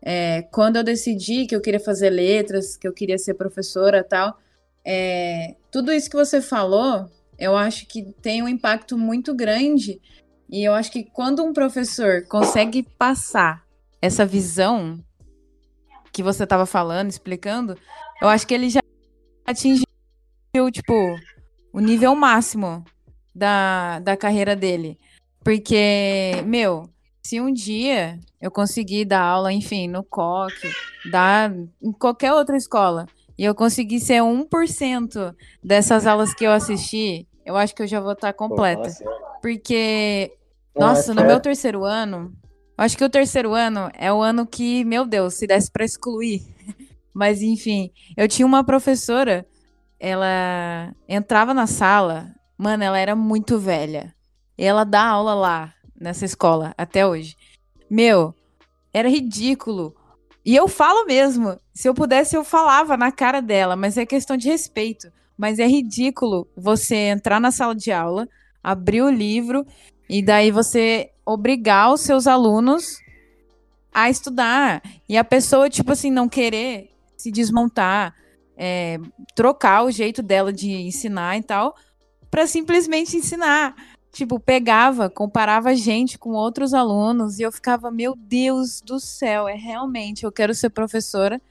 é, quando eu decidi que eu queria fazer letras, que eu queria ser professora e tal, é, tudo isso que você falou, eu acho que tem um impacto muito grande. E eu acho que quando um professor consegue passar essa visão que você estava falando, explicando, eu acho que ele já atingiu, tipo, o nível máximo da, da carreira dele. Porque, meu, se um dia eu conseguir dar aula, enfim, no COC, dar em qualquer outra escola, e eu conseguir ser 1% dessas aulas que eu assisti, eu acho que eu já vou estar Pô, completa. sério. Porque, Ah, nossa, no meu terceiro ano, eu acho que o terceiro ano é o ano que, meu Deus, se desse pra excluir. [LAUGHS] Mas, enfim, eu tinha uma professora, ela entrava na sala, mano, ela era muito velha. E ela dá aula lá, nessa escola, até hoje. Meu, era ridículo. E eu falo mesmo, se eu pudesse, eu falava na cara dela, mas é questão de respeito. Mas é ridículo você entrar na sala de aula, abrir o livro e daí você obrigar os seus alunos a estudar. E a pessoa, tipo assim, não querer se desmontar, é, trocar o jeito dela de ensinar e tal, para simplesmente ensinar. Tipo, pegava, comparava a gente com outros alunos e eu ficava, meu Deus do céu, é realmente, eu quero ser professora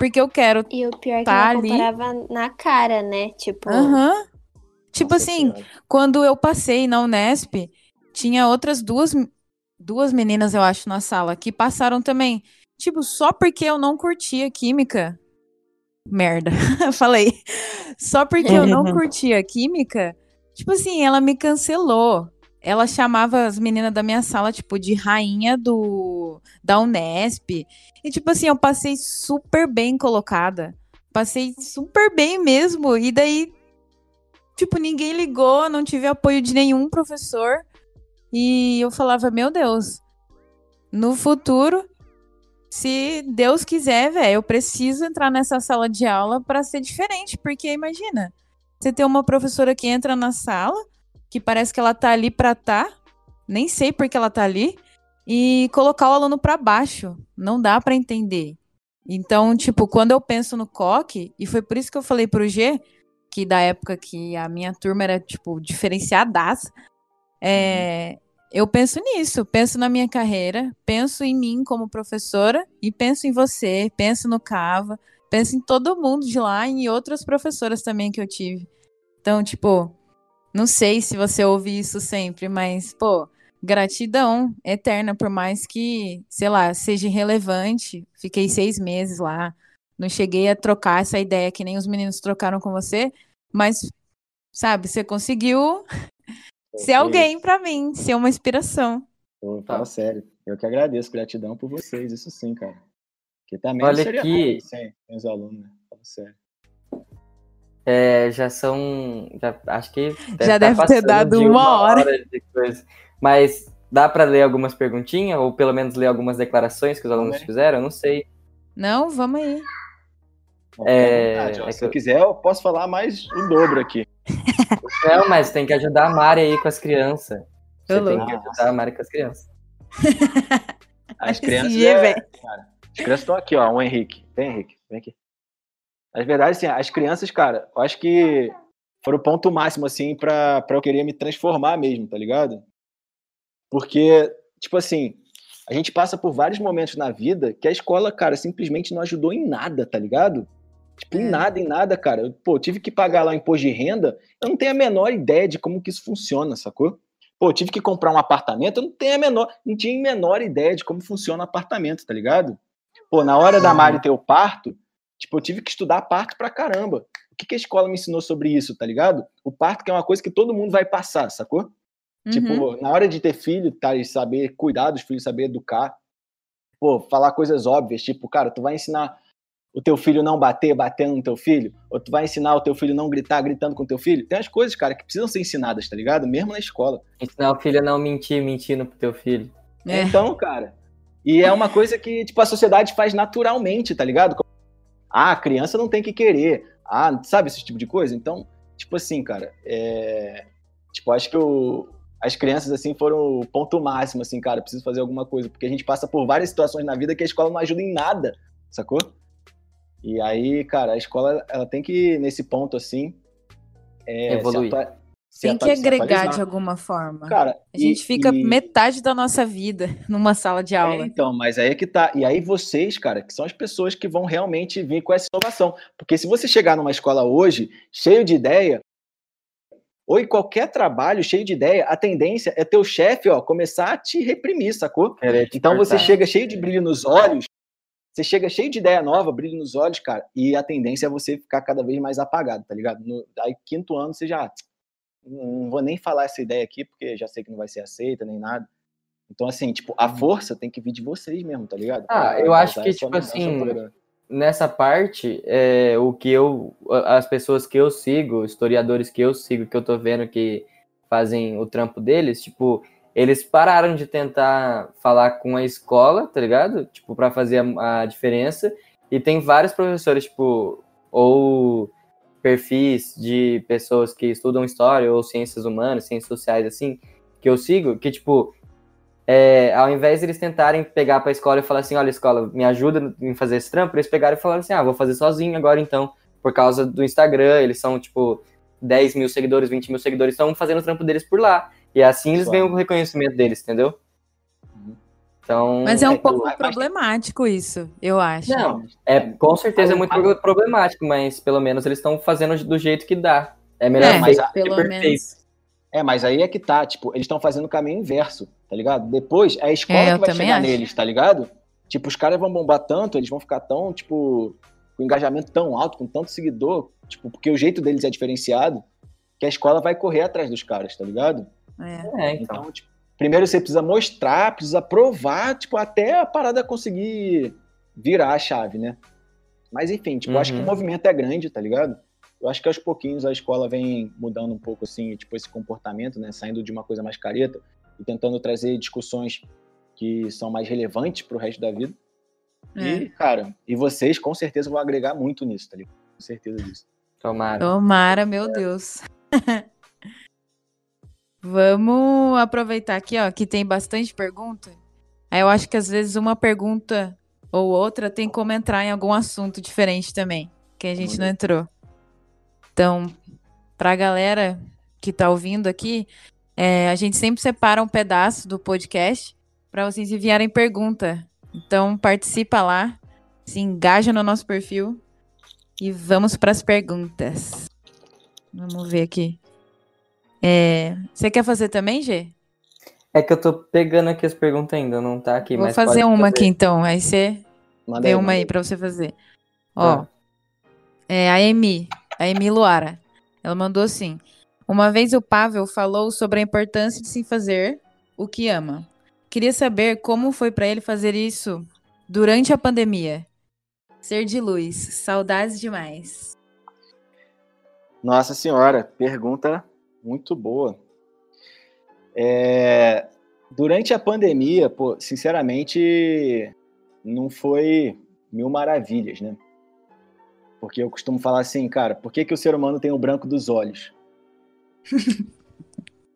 porque eu quero. E o pior é que Tá ela ali. comparava na cara, né? Tipo, Aham. Tipo Nossa assim, Senhora. quando eu passei na Unesp, tinha outras duas, duas meninas, eu acho, na sala, que passaram também. Tipo, só porque eu não curtia química. Merda, [LAUGHS] falei. Só porque eu não [LAUGHS] curtia química, tipo assim, ela me cancelou. Ela chamava as meninas da minha sala, tipo, de rainha do da Unesp. E, tipo assim, eu passei super bem colocada. Passei super bem mesmo. E daí, tipo, ninguém ligou, não tive apoio de nenhum professor. E eu falava, meu Deus, no futuro, se Deus quiser, velho, eu preciso entrar nessa sala de aula para ser diferente, porque imagina, você ter uma professora que entra na sala, que parece que ela tá ali pra tá, nem sei por que ela tá ali, e colocar o aluno para baixo, não dá para entender. Então, tipo, quando eu penso no coque, e foi por isso que eu falei pro G, que da época que a minha turma era, tipo, diferenciadaça, é, eu penso nisso, penso na minha carreira, penso em mim como professora e penso em você, penso no Cava, penso em todo mundo de lá e em outras professoras também que eu tive. Então, tipo, não sei se você ouve isso sempre, mas, pô, gratidão eterna, por mais que, sei lá, seja irrelevante. Fiquei seis meses lá, não cheguei a trocar essa ideia que nem os meninos trocaram com você, mas, sabe, você conseguiu ser alguém para mim, ser uma inspiração. Pô, fala sério. Eu que agradeço, gratidão por vocês, isso sim, cara. Que também Olha seria sem meus alunos, né? Fala sério. É, já são. Já, acho que. Já tá deve ter dado de uma hora. de coisa. Mas dá para ler algumas perguntinhas? Ou pelo menos ler algumas declarações que os alunos Vamos fizeram? Eu não sei. Não, vamos aí. É, é Se que eu eu- quiser, eu posso falar mais o dobro aqui. Não, mas tem que ajudar a Mari aí com as crianças. Você Ô, tem que ajudar a Mari com as crianças. [LAUGHS] As crianças. G, é- cara, as crianças estão aqui, ó. O Henrique. Vem, Henrique. Vem aqui. Na verdade, assim, as crianças, cara, eu acho que foram o ponto máximo, assim, pra, pra eu querer me transformar mesmo, tá ligado? Porque, tipo assim, a gente passa por vários momentos na vida que a escola, cara, simplesmente não ajudou em nada, tá ligado? Tipo, em É. nada, em nada, cara. Pô, tive que pagar lá o imposto de renda, eu não tenho a menor ideia de como que isso funciona, sacou? Pô, tive que comprar um apartamento, eu não tenho a menor, não tinha a menor ideia de como funciona o apartamento, tá ligado? Pô, na hora da Mari ter o parto, tipo, eu tive que estudar parto pra caramba. O que, que a escola me ensinou sobre isso, tá ligado? O parto que é uma coisa que todo mundo vai passar, sacou? Uhum. Tipo, na hora de ter filho, tá, e saber cuidar dos filhos, saber educar, pô, falar coisas óbvias, tipo, cara, tu vai ensinar o teu filho não bater, batendo no teu filho, ou tu vai ensinar o teu filho não gritar, gritando com o teu filho. Tem as coisas, cara, que precisam ser ensinadas, tá ligado? Mesmo na escola. Ensinar o filho a não mentir, mentindo pro teu filho. É. Então, cara, e é uma coisa que, tipo, a sociedade faz naturalmente, tá ligado? Ah, a criança não tem que querer. Ah, sabe esse tipo de coisa? Então, tipo assim, cara, é... Tipo, acho que o... as crianças, assim, foram o ponto máximo, assim, cara, preciso fazer alguma coisa. Porque a gente passa por várias situações na vida que a escola não ajuda em nada, sacou? E aí, cara, a escola, ela tem que, nesse ponto, assim... é, Evoluir. se Tem que agregar de alguma forma. Cara, a gente e- fica e- metade da nossa vida [LAUGHS] numa sala de É, aula. então, mas aí é que tá. E aí vocês, cara, que são as pessoas que vão realmente vir com essa inovação. Porque se você chegar numa escola hoje, cheio de ideia, ou em qualquer trabalho cheio de ideia, a tendência é teu chefe, ó, começar a te reprimir, sacou? Te Então você cortar. chega cheio de brilho nos olhos, você chega cheio de ideia nova, brilho nos olhos, cara, e a tendência é você ficar cada vez mais apagado, tá ligado? No, aí quinto ano você já não vou nem falar essa ideia aqui porque já sei que não vai ser aceita nem nada. Então assim, tipo, a força tem que vir de vocês mesmo, tá ligado? Uhum. Ah, Pra eu acho que, tipo assim, nessa parte, é, o que eu, as pessoas que eu sigo, historiadores que eu sigo, que eu tô vendo que fazem o trampo deles, tipo, eles pararam de tentar falar com a escola, tá ligado? Tipo, para fazer a, a diferença. E tem vários professores, tipo, ou perfis de pessoas que estudam história ou ciências humanas, ciências sociais, assim, que eu sigo, que, tipo, é, ao invés de eles tentarem pegar para a escola e falar assim, olha, escola, me ajuda em fazer esse trampo, eles pegaram e falaram assim, ah, vou fazer sozinho agora então, por causa do Instagram, eles são, tipo, 10 mil seguidores, 20 mil seguidores, estão fazendo o trampo deles por lá. E assim eles Só. ganham o reconhecimento deles, entendeu? Uhum. Então, Mas é um É, pouco problemático isso, eu acho. Não, é, com certeza é muito problemático, mas pelo menos eles estão fazendo do jeito que dá. É melhor É, mas que pelo perfeito. menos. É, mas aí é que tá, tipo, eles estão fazendo o caminho inverso, tá ligado? Depois é a escola É, que vai chegar acho. neles, tá ligado? Tipo, os caras vão bombar tanto, eles vão ficar tão, tipo, com engajamento tão alto, com tanto seguidor, tipo, porque o jeito deles é diferenciado, que a escola vai correr atrás dos caras, tá ligado? É. É, então. Então, tipo, primeiro você precisa mostrar, precisa provar, tipo, até a parada conseguir virar a chave, né? Mas enfim, tipo, eu acho que o Uhum. movimento é grande, tá ligado? Eu acho que aos pouquinhos a escola vem mudando um pouco, assim, tipo, esse comportamento, né? Saindo de uma coisa mais careta e tentando trazer discussões que são mais relevantes pro resto da vida. É. E, cara, e vocês com certeza vão agregar muito nisso, tá ligado? Com certeza disso. Tomara. Tomara, meu Deus. [LAUGHS] Vamos aproveitar aqui, ó, que tem bastante pergunta. Aí eu acho que às vezes uma pergunta ou outra, tem como entrar em algum assunto diferente também, que a gente não entrou. Então, pra galera que tá ouvindo aqui, é, a gente sempre separa um pedaço do podcast para vocês enviarem pergunta. Então, participa lá, se engaja no nosso perfil e vamos para as perguntas. Vamos ver aqui. É, você quer fazer também, Gê? É que eu tô pegando aqui as perguntas ainda, não tá aqui. Vou mas fazer pode uma fazer. aqui então. Aí você Manda vê aí, uma aí pra você fazer. Ó, Tá. é a Emi, a Emi Luara. Ela mandou assim: Uma vez o Pavel falou sobre a importância de se fazer o que ama. Queria saber como foi pra ele fazer isso durante a pandemia. Ser de luz, saudades demais. Nossa senhora, pergunta muito boa. É, durante a pandemia, pô, sinceramente, não foi mil maravilhas, né? Porque eu costumo falar assim, cara, por que, que o ser humano tem o branco dos olhos? [LAUGHS]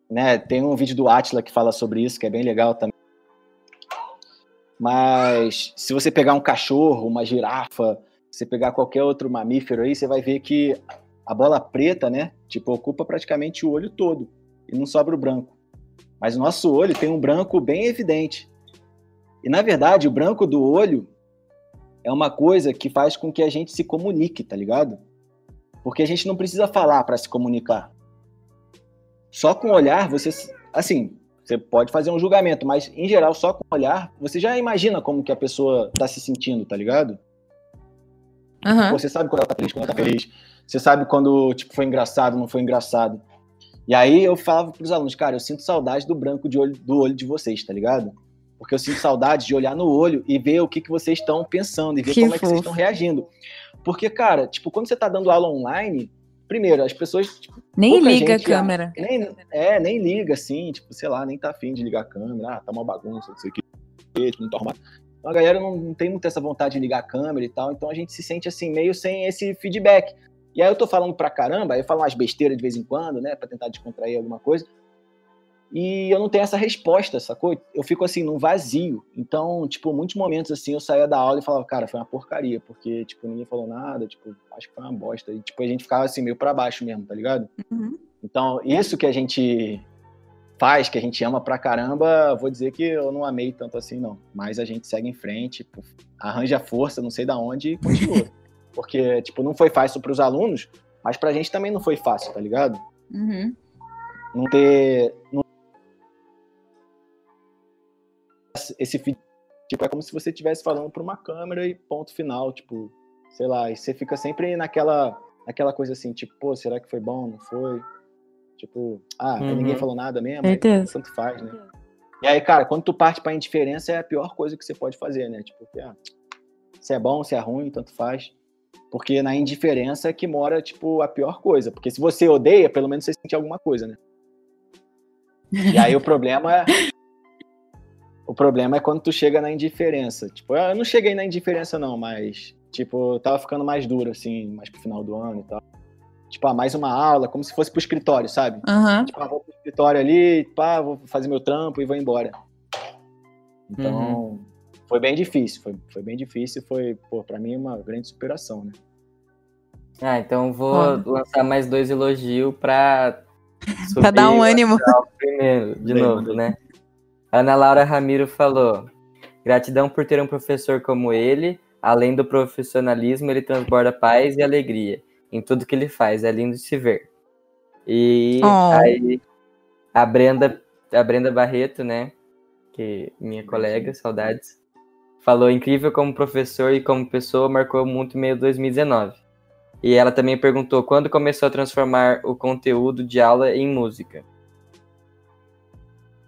né? Tem um vídeo do Atila que fala sobre isso, que é bem legal também. Mas se você pegar um cachorro, uma girafa, você pegar qualquer outro mamífero aí, você vai ver que a bola preta, né? Tipo, ocupa praticamente o olho todo e não sobra o branco. Mas o nosso olho tem um branco bem evidente. E na verdade, o branco do olho é uma coisa que faz com que a gente se comunique, tá ligado? Porque a gente não precisa falar para se comunicar. Só com o olhar, você, assim, você pode fazer um julgamento, mas em geral, só com o olhar, você já imagina como que a pessoa tá se sentindo, tá ligado? Aham. Você sabe quando ela tá feliz, quando ela tá feliz. Você sabe quando tipo, foi engraçado, não foi engraçado. E aí eu falava pros alunos, cara, eu sinto saudade do branco de olho, do olho de vocês, tá ligado? Porque eu sinto saudade de olhar no olho e ver o que, que vocês estão pensando e ver Que como é que vocês fofo. estão reagindo. Porque, cara, tipo, quando você tá dando aula online, primeiro, as pessoas, tipo, Nem liga a gente ama. câmera. nem, é, nem liga, assim, tipo, sei lá, nem tá afim de ligar a câmera, ah, tá uma bagunça, não sei o que, não tá arrumado. Então a galera não, não tem muito essa vontade de ligar a câmera e tal, então a gente se sente assim, meio sem esse feedback. E aí eu tô falando pra caramba, aí eu falo umas besteiras de vez em quando, né, pra tentar descontrair alguma coisa, e eu não tenho essa resposta, sacou? Eu fico assim, num vazio. Então, tipo, muitos momentos assim, eu saía da aula e falava, cara, foi uma porcaria, porque, tipo, ninguém falou nada, tipo, acho que foi uma bosta. E, tipo, a gente ficava assim, meio pra baixo mesmo, tá ligado? Uhum. Então, isso que a gente faz, que a gente ama pra caramba, vou dizer que eu não amei tanto assim, não. Mas a gente segue em frente, arranja força, não sei da onde, e continua. [LAUGHS] Porque, tipo, não foi fácil pros alunos, mas pra gente também não foi fácil, tá ligado? Uhum. Não ter. Não... Esse tipo, é como se você estivesse falando pra uma câmera e ponto final, tipo, sei lá, e você fica sempre naquela, naquela coisa assim, tipo, pô, será que foi bom? Não foi? Tipo, ah, Uhum. ninguém falou nada mesmo, aí tanto faz, né? E aí, cara, quando tu parte pra indiferença é a pior coisa que você pode fazer, né? Tipo, ah, se é bom, se é ruim, tanto faz. Porque na indiferença é que mora, tipo, a pior coisa. Porque se você odeia, pelo menos você sente alguma coisa, né? E aí o [LAUGHS] problema é. O problema é quando tu chega na indiferença. Tipo, eu não cheguei na indiferença, não, mas, tipo, eu tava ficando mais duro, assim, mais pro final do ano e tal. Tipo, ah, mais uma aula, como se fosse pro escritório, sabe? Aham. Tipo, ah, vou pro escritório ali, pá, vou fazer meu trampo e vou embora. Então, foi bem difícil, foi, foi bem difícil, foi, pô, pra mim uma grande superação, né? Ah, então vou Olha. lançar mais dois elogios pra. Pra dar um ânimo. Primeiro, de Bem, novo, né? Ana Laura Ramiro falou: gratidão por ter um professor como ele. Além do profissionalismo, ele transborda paz e alegria em tudo que ele faz. É lindo de se ver. E Oh. aí, a Brenda, a Brenda Barreto, né? Que minha colega, saudades, falou incrível como professor e como pessoa, marcou muito meio 2019. E ela também perguntou quando começou a transformar o conteúdo de aula em música.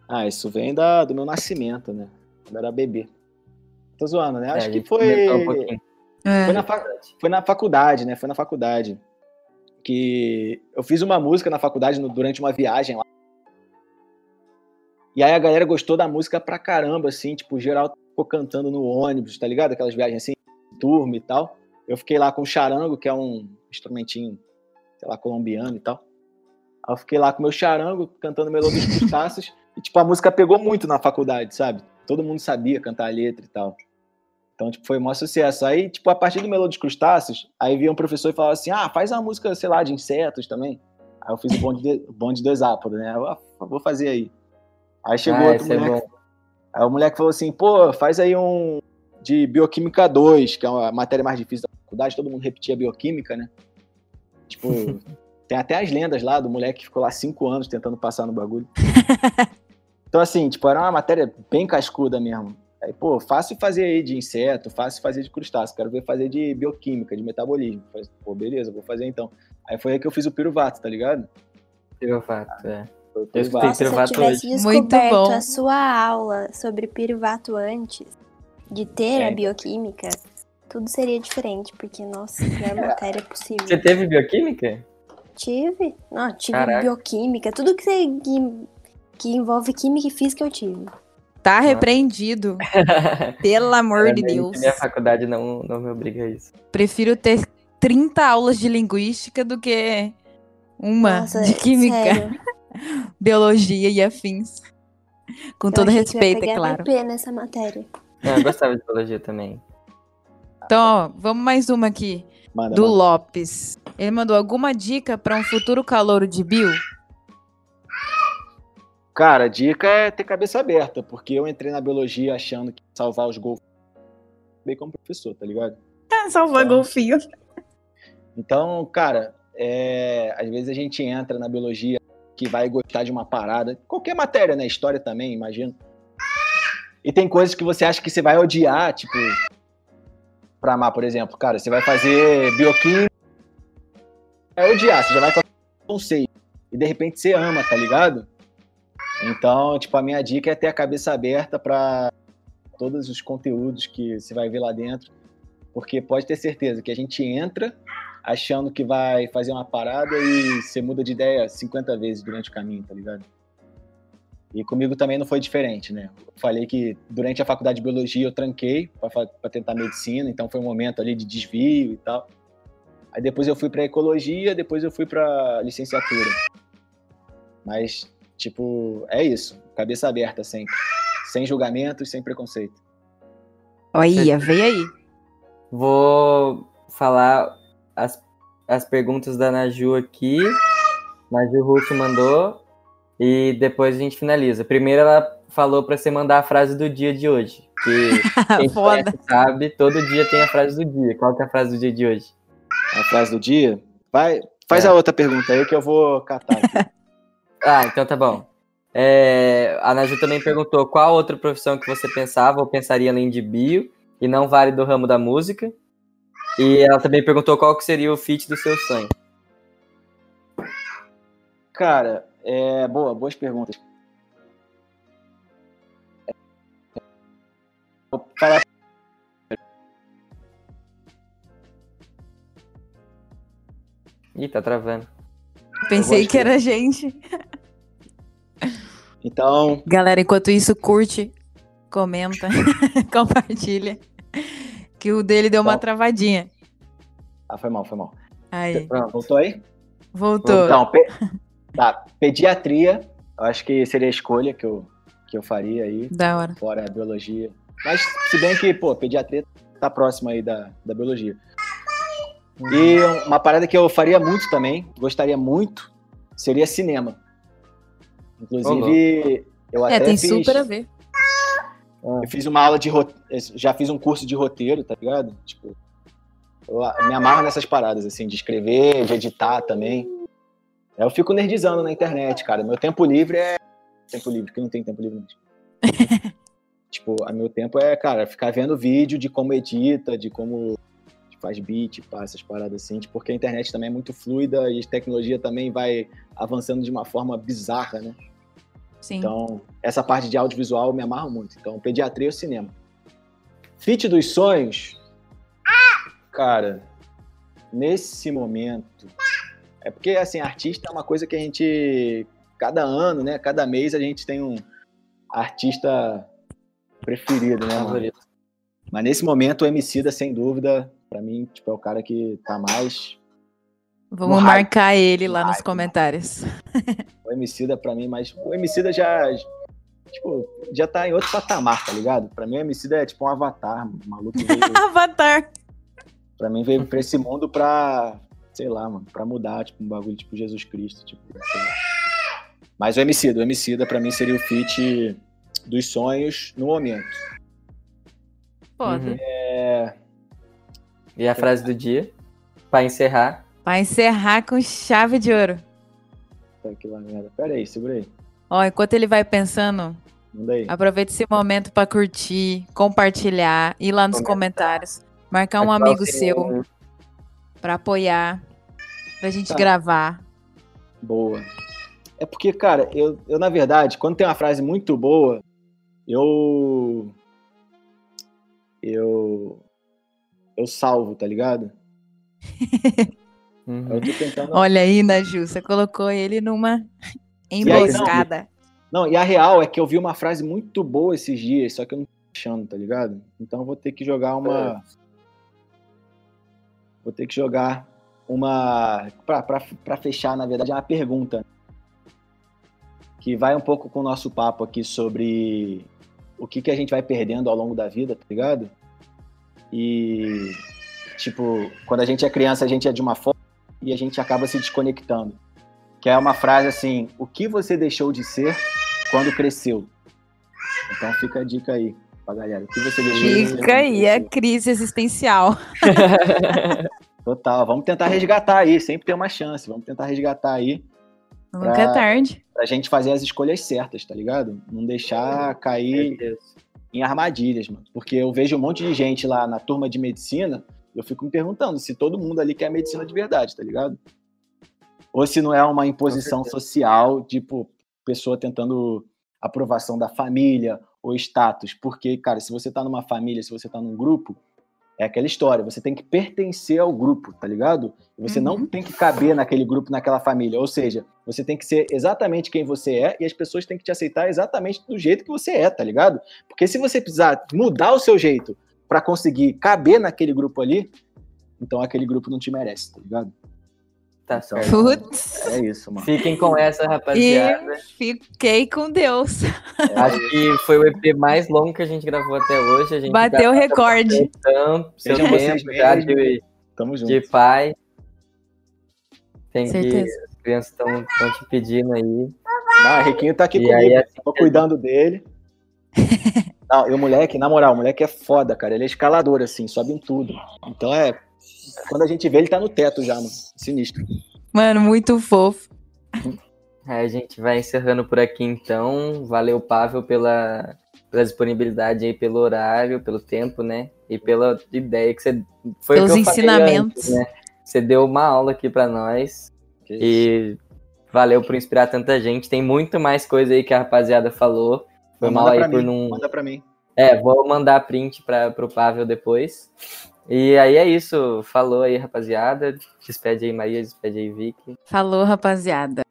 Ah, isso vem da, do meu nascimento, né? Quando era bebê. Tô zoando, né? É, Acho que foi. um pouquinho. É. Foi na, foi na faculdade, né? Foi na faculdade. Que eu fiz uma música na faculdade no- durante uma viagem lá. E aí a galera gostou da música pra caramba, assim, tipo, geral ficou cantando no ônibus, tá ligado? Aquelas viagens assim, turma e tal. Eu fiquei lá com o charango, que é um instrumentinho, sei lá, colombiano e tal. Aí eu fiquei lá com o meu charango, cantando Melodias Crustáceas. e, tipo, a música pegou muito na faculdade, sabe? Todo mundo sabia cantar a letra e tal. Então, tipo, foi o maior sucesso. Aí, tipo, a partir do Melô dos Crustáceos, aí vinha um professor e falava assim, ah, faz uma música, sei lá, de insetos também. Aí eu fiz o bonde, de, bonde do Exápodo, né? Eu, ah, vou fazer aí. Aí chegou Ah, outro é moleque. aí o moleque falou assim, pô, faz aí um de Bioquímica 2, que é uma matéria mais difícil da faculdade, todo mundo repetia bioquímica, né? Tipo, [LAUGHS] tem até as lendas lá do moleque que ficou lá cinco anos tentando passar no bagulho. [LAUGHS] então, assim, tipo, era uma matéria bem cascuda mesmo. Aí, pô, fácil fazer aí de inseto, fácil fazer de crustáceo. Quero ver fazer de bioquímica, de metabolismo. Falei, Pô, beleza, vou fazer então. Aí foi aí que eu fiz o piruvato, tá ligado? Tirou fato, é. Foi o piruvato. Se eu Piruvato tivesse hoje. Descoberto a sua aula sobre piruvato antes de ter É. a bioquímica, tudo seria diferente, porque, nossa, melhor [LAUGHS] matéria possível. Você teve bioquímica? Tive? Não, tive Caraca. bioquímica, tudo que, você, que, que envolve química e física eu tive. Tá repreendido. [LAUGHS] Pelo amor de Deus. Minha faculdade não, não me obriga a isso. Prefiro ter 30 aulas de linguística do que uma Nossa, de química, sério. [LAUGHS] biologia e afins. Com Eu todo eu respeito, é claro. BP nessa matéria. Não, eu gostava de biologia também. Então, ó, vamos mais uma aqui. Manda, Do manda. Lopes. Ele mandou alguma dica para um futuro calouro de bio? Cara, a dica é ter cabeça aberta, porque eu entrei na biologia achando que salvar os golfinhos bem como professor, tá ligado? Salvar Então. golfinho. Então, cara, é, às vezes a gente entra na biologia que vai gostar de uma parada, qualquer matéria, né? História também, imagino. E tem coisas que você acha que você vai odiar, tipo, pra amar, por exemplo, cara, você vai fazer bioquímica, vai odiar, você já vai com conceito. E de repente você ama, tá ligado? Então, tipo, a minha dica é ter a cabeça aberta pra todos os conteúdos que você vai ver lá dentro, porque pode ter certeza que a gente entra achando que vai fazer uma parada e você muda de ideia 50 vezes durante o caminho, tá ligado? E comigo também não foi diferente, né? Eu falei que durante a faculdade de biologia eu tranquei para tentar medicina, então foi um momento ali de desvio e tal. Aí depois eu fui para ecologia, depois eu fui para licenciatura. Mas tipo, é isso, cabeça aberta sempre, sem julgamentos, sem preconceito. Olha, veio aí. Vou falar as, as perguntas da Naju aqui. Naju Russo mandou. E depois a gente finaliza. Primeiro ela falou pra você mandar a frase do dia de hoje. Que [LAUGHS] quem Foda. conhece sabe, todo dia tem a frase do dia. Qual que é a frase do dia de hoje? A frase do dia? Vai, faz É. a outra pergunta aí que eu vou catar. [LAUGHS] Ah, então tá bom. É, a Naju também perguntou qual outra profissão que você pensava ou pensaria além de bio e não vale do ramo da música. E ela também perguntou qual que seria o feat do seu sonho. Cara, é boa, boas perguntas. Vou falar Ih, tá travando. Pensei que era a gente. Então, Galera, enquanto isso, curte, comenta, [LAUGHS] compartilha. Que o dele deu uma Tá. travadinha. ah, foi mal, foi mal. Aí, Pronto. Voltou aí? voltou. Então, pe- tá, pediatria, eu acho que seria a escolha que eu, que eu faria aí, Da hora. fora a biologia. Mas se bem que, pô, pediatria tá próximo aí da, da biologia. E uma parada que eu faria muito também, gostaria muito, seria cinema. Inclusive, eu até É, tem fiz, super a ver. eu fiz uma aula de roteiro, já fiz um curso de roteiro, tá ligado? Tipo, eu me amarro nessas paradas, assim, de escrever, de editar também. Eu fico nerdizando na internet, cara. Meu tempo livre é. Tempo livre, que não tem tempo livre mesmo. [LAUGHS] tipo, a meu tempo é, cara, ficar vendo vídeo de como edita, de como faz beat, pá, essas paradas assim, tipo, porque a internet também é muito fluida e a tecnologia também vai avançando de uma forma bizarra, né? Sim. Então, essa parte de audiovisual eu me amarro muito. Então, pediatria ou cinema. Fit dos sonhos. Cara, nesse momento. É porque, assim, artista é uma coisa que a gente. Cada ano, né? Cada mês a gente tem um artista preferido, né? Favorito. Mas nesse momento, o Emicida, sem dúvida, pra mim, tipo, é o cara que tá mais. Vamos no hype. marcar ele lá No nos hype. comentários. [LAUGHS] O Emicida, pra mim, mas. O Emicida já. tipo, já tá em outro patamar, tá ligado? Pra mim, o Emicida é tipo um avatar. O maluco veio, [LAUGHS] Avatar. pra mim veio pra esse mundo pra, sei lá, mano, pra mudar, tipo, um bagulho tipo Jesus Cristo, tipo, sei lá. Mas o Emicida, o Emicida pra mim seria o feat dos sonhos no momento. Foda. É, E a frase do dia, pra encerrar. Vai encerrar com chave de ouro. tá aqui lá, merda. Pera aí, segura aí. Ó, enquanto ele vai pensando, Manda aí. aproveita esse momento pra curtir, compartilhar, ir lá nos Comentar. comentários, marcar um ativar amigo seu pra apoiar, pra gente Tá. gravar. Boa. É porque, cara, eu, eu, na verdade, quando tem uma frase muito boa, eu. Eu. Eu salvo, tá ligado? [LAUGHS] Uhum. Eu tô tentando. Olha aí, Naju, você colocou ele numa aí, emboscada. Não, e a real é que eu vi uma frase muito boa esses dias, só que eu não tô achando, tá ligado? Então eu vou ter que jogar uma. Vou ter que jogar uma. Pra, pra, pra fechar, na verdade, é uma pergunta. Que vai um pouco com o nosso papo aqui sobre o que, que a gente vai perdendo ao longo da vida, tá ligado? E. Tipo, quando a gente é criança, a gente é de uma forma e a gente acaba se desconectando. Que é uma frase assim: o que você deixou de ser quando cresceu? Então fica a dica aí pra galera. O que você deixou de ser? Fica quando aí a cresceu? crise existencial. [LAUGHS] Total, vamos tentar resgatar aí, sempre tem uma chance. Vamos tentar resgatar aí Nunca Pra- é tarde. pra gente fazer as escolhas certas, tá ligado? Não deixar cair Deus. em armadilhas, mano. Porque eu vejo um monte de gente lá na turma de medicina, eu fico me perguntando se todo mundo ali quer medicina de verdade, tá ligado? Ou se não é uma imposição social, tipo, pessoa tentando aprovação da família ou status. Porque, cara, se você tá numa família, se você tá num grupo, é aquela história, você tem que pertencer ao grupo, tá ligado? Você não Uhum. tem que caber naquele grupo, naquela família. Ou seja, você tem que ser exatamente quem você é e as pessoas têm que te aceitar exatamente do jeito que você é, tá ligado? Porque se você precisar mudar o seu jeito pra conseguir caber naquele grupo ali, então aquele grupo não te merece, tá ligado? Tá Então, certo. Putz. É isso, mano. Fiquem com essa, rapaziada. E fiquei com Deus. Acho que foi o EP mais longo que a gente gravou até hoje. A gente Bateu o tá- recorde. Então, seu Sejam tempo já de, Tamo junto. de pai. Tem que. As crianças estão te pedindo aí. Não, o Riquinho tá aqui E comigo, aí, assim, tô cuidando dele. [LAUGHS] Não, e o moleque, na moral, o moleque é foda, cara. Ele é escalador, assim, sobe em tudo. Então é. Quando a gente vê, ele tá no teto já, mano. Sinistro. Mano, muito fofo. Aí a gente vai encerrando por aqui então. Valeu, Pavel, pela, pela disponibilidade aí, pelo horário, pelo tempo, né? E pela ideia que você. Foi o Pelos que eu falei ensinamentos. antes, né? Você deu uma aula aqui pra nós. Que isso. E valeu por inspirar tanta gente. Tem muito mais coisa aí que a rapaziada falou. Foi Manda mal aí pra por mim, não. Manda pra mim. É, vou mandar print para pro Pavel depois. E aí é isso. Falou aí, rapaziada. Despede aí, Maria. Despede aí, Vicky. Falou, rapaziada.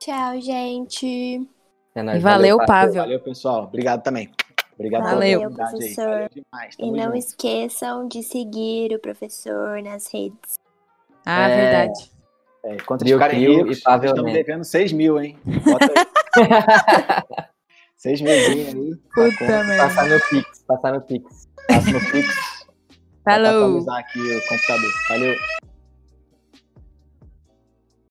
Tchau, gente. É nóis, E valeu, Pavel. Pavel. Valeu, pessoal. Obrigado também. Obrigado Valeu. pela professor. Valeu demais. E não junto. esqueçam de seguir o professor nas redes. Ah, É. verdade. É, quando Trio ricos, e Pavel estamos Neto. devendo 6 mil, hein? Bota aí. [LAUGHS] 6 milzinho aí. Puta Tá conta. merda. Passar no Pix, passar no Pix. Passa no Pix. Falou. atualizar aqui o computador. Valeu.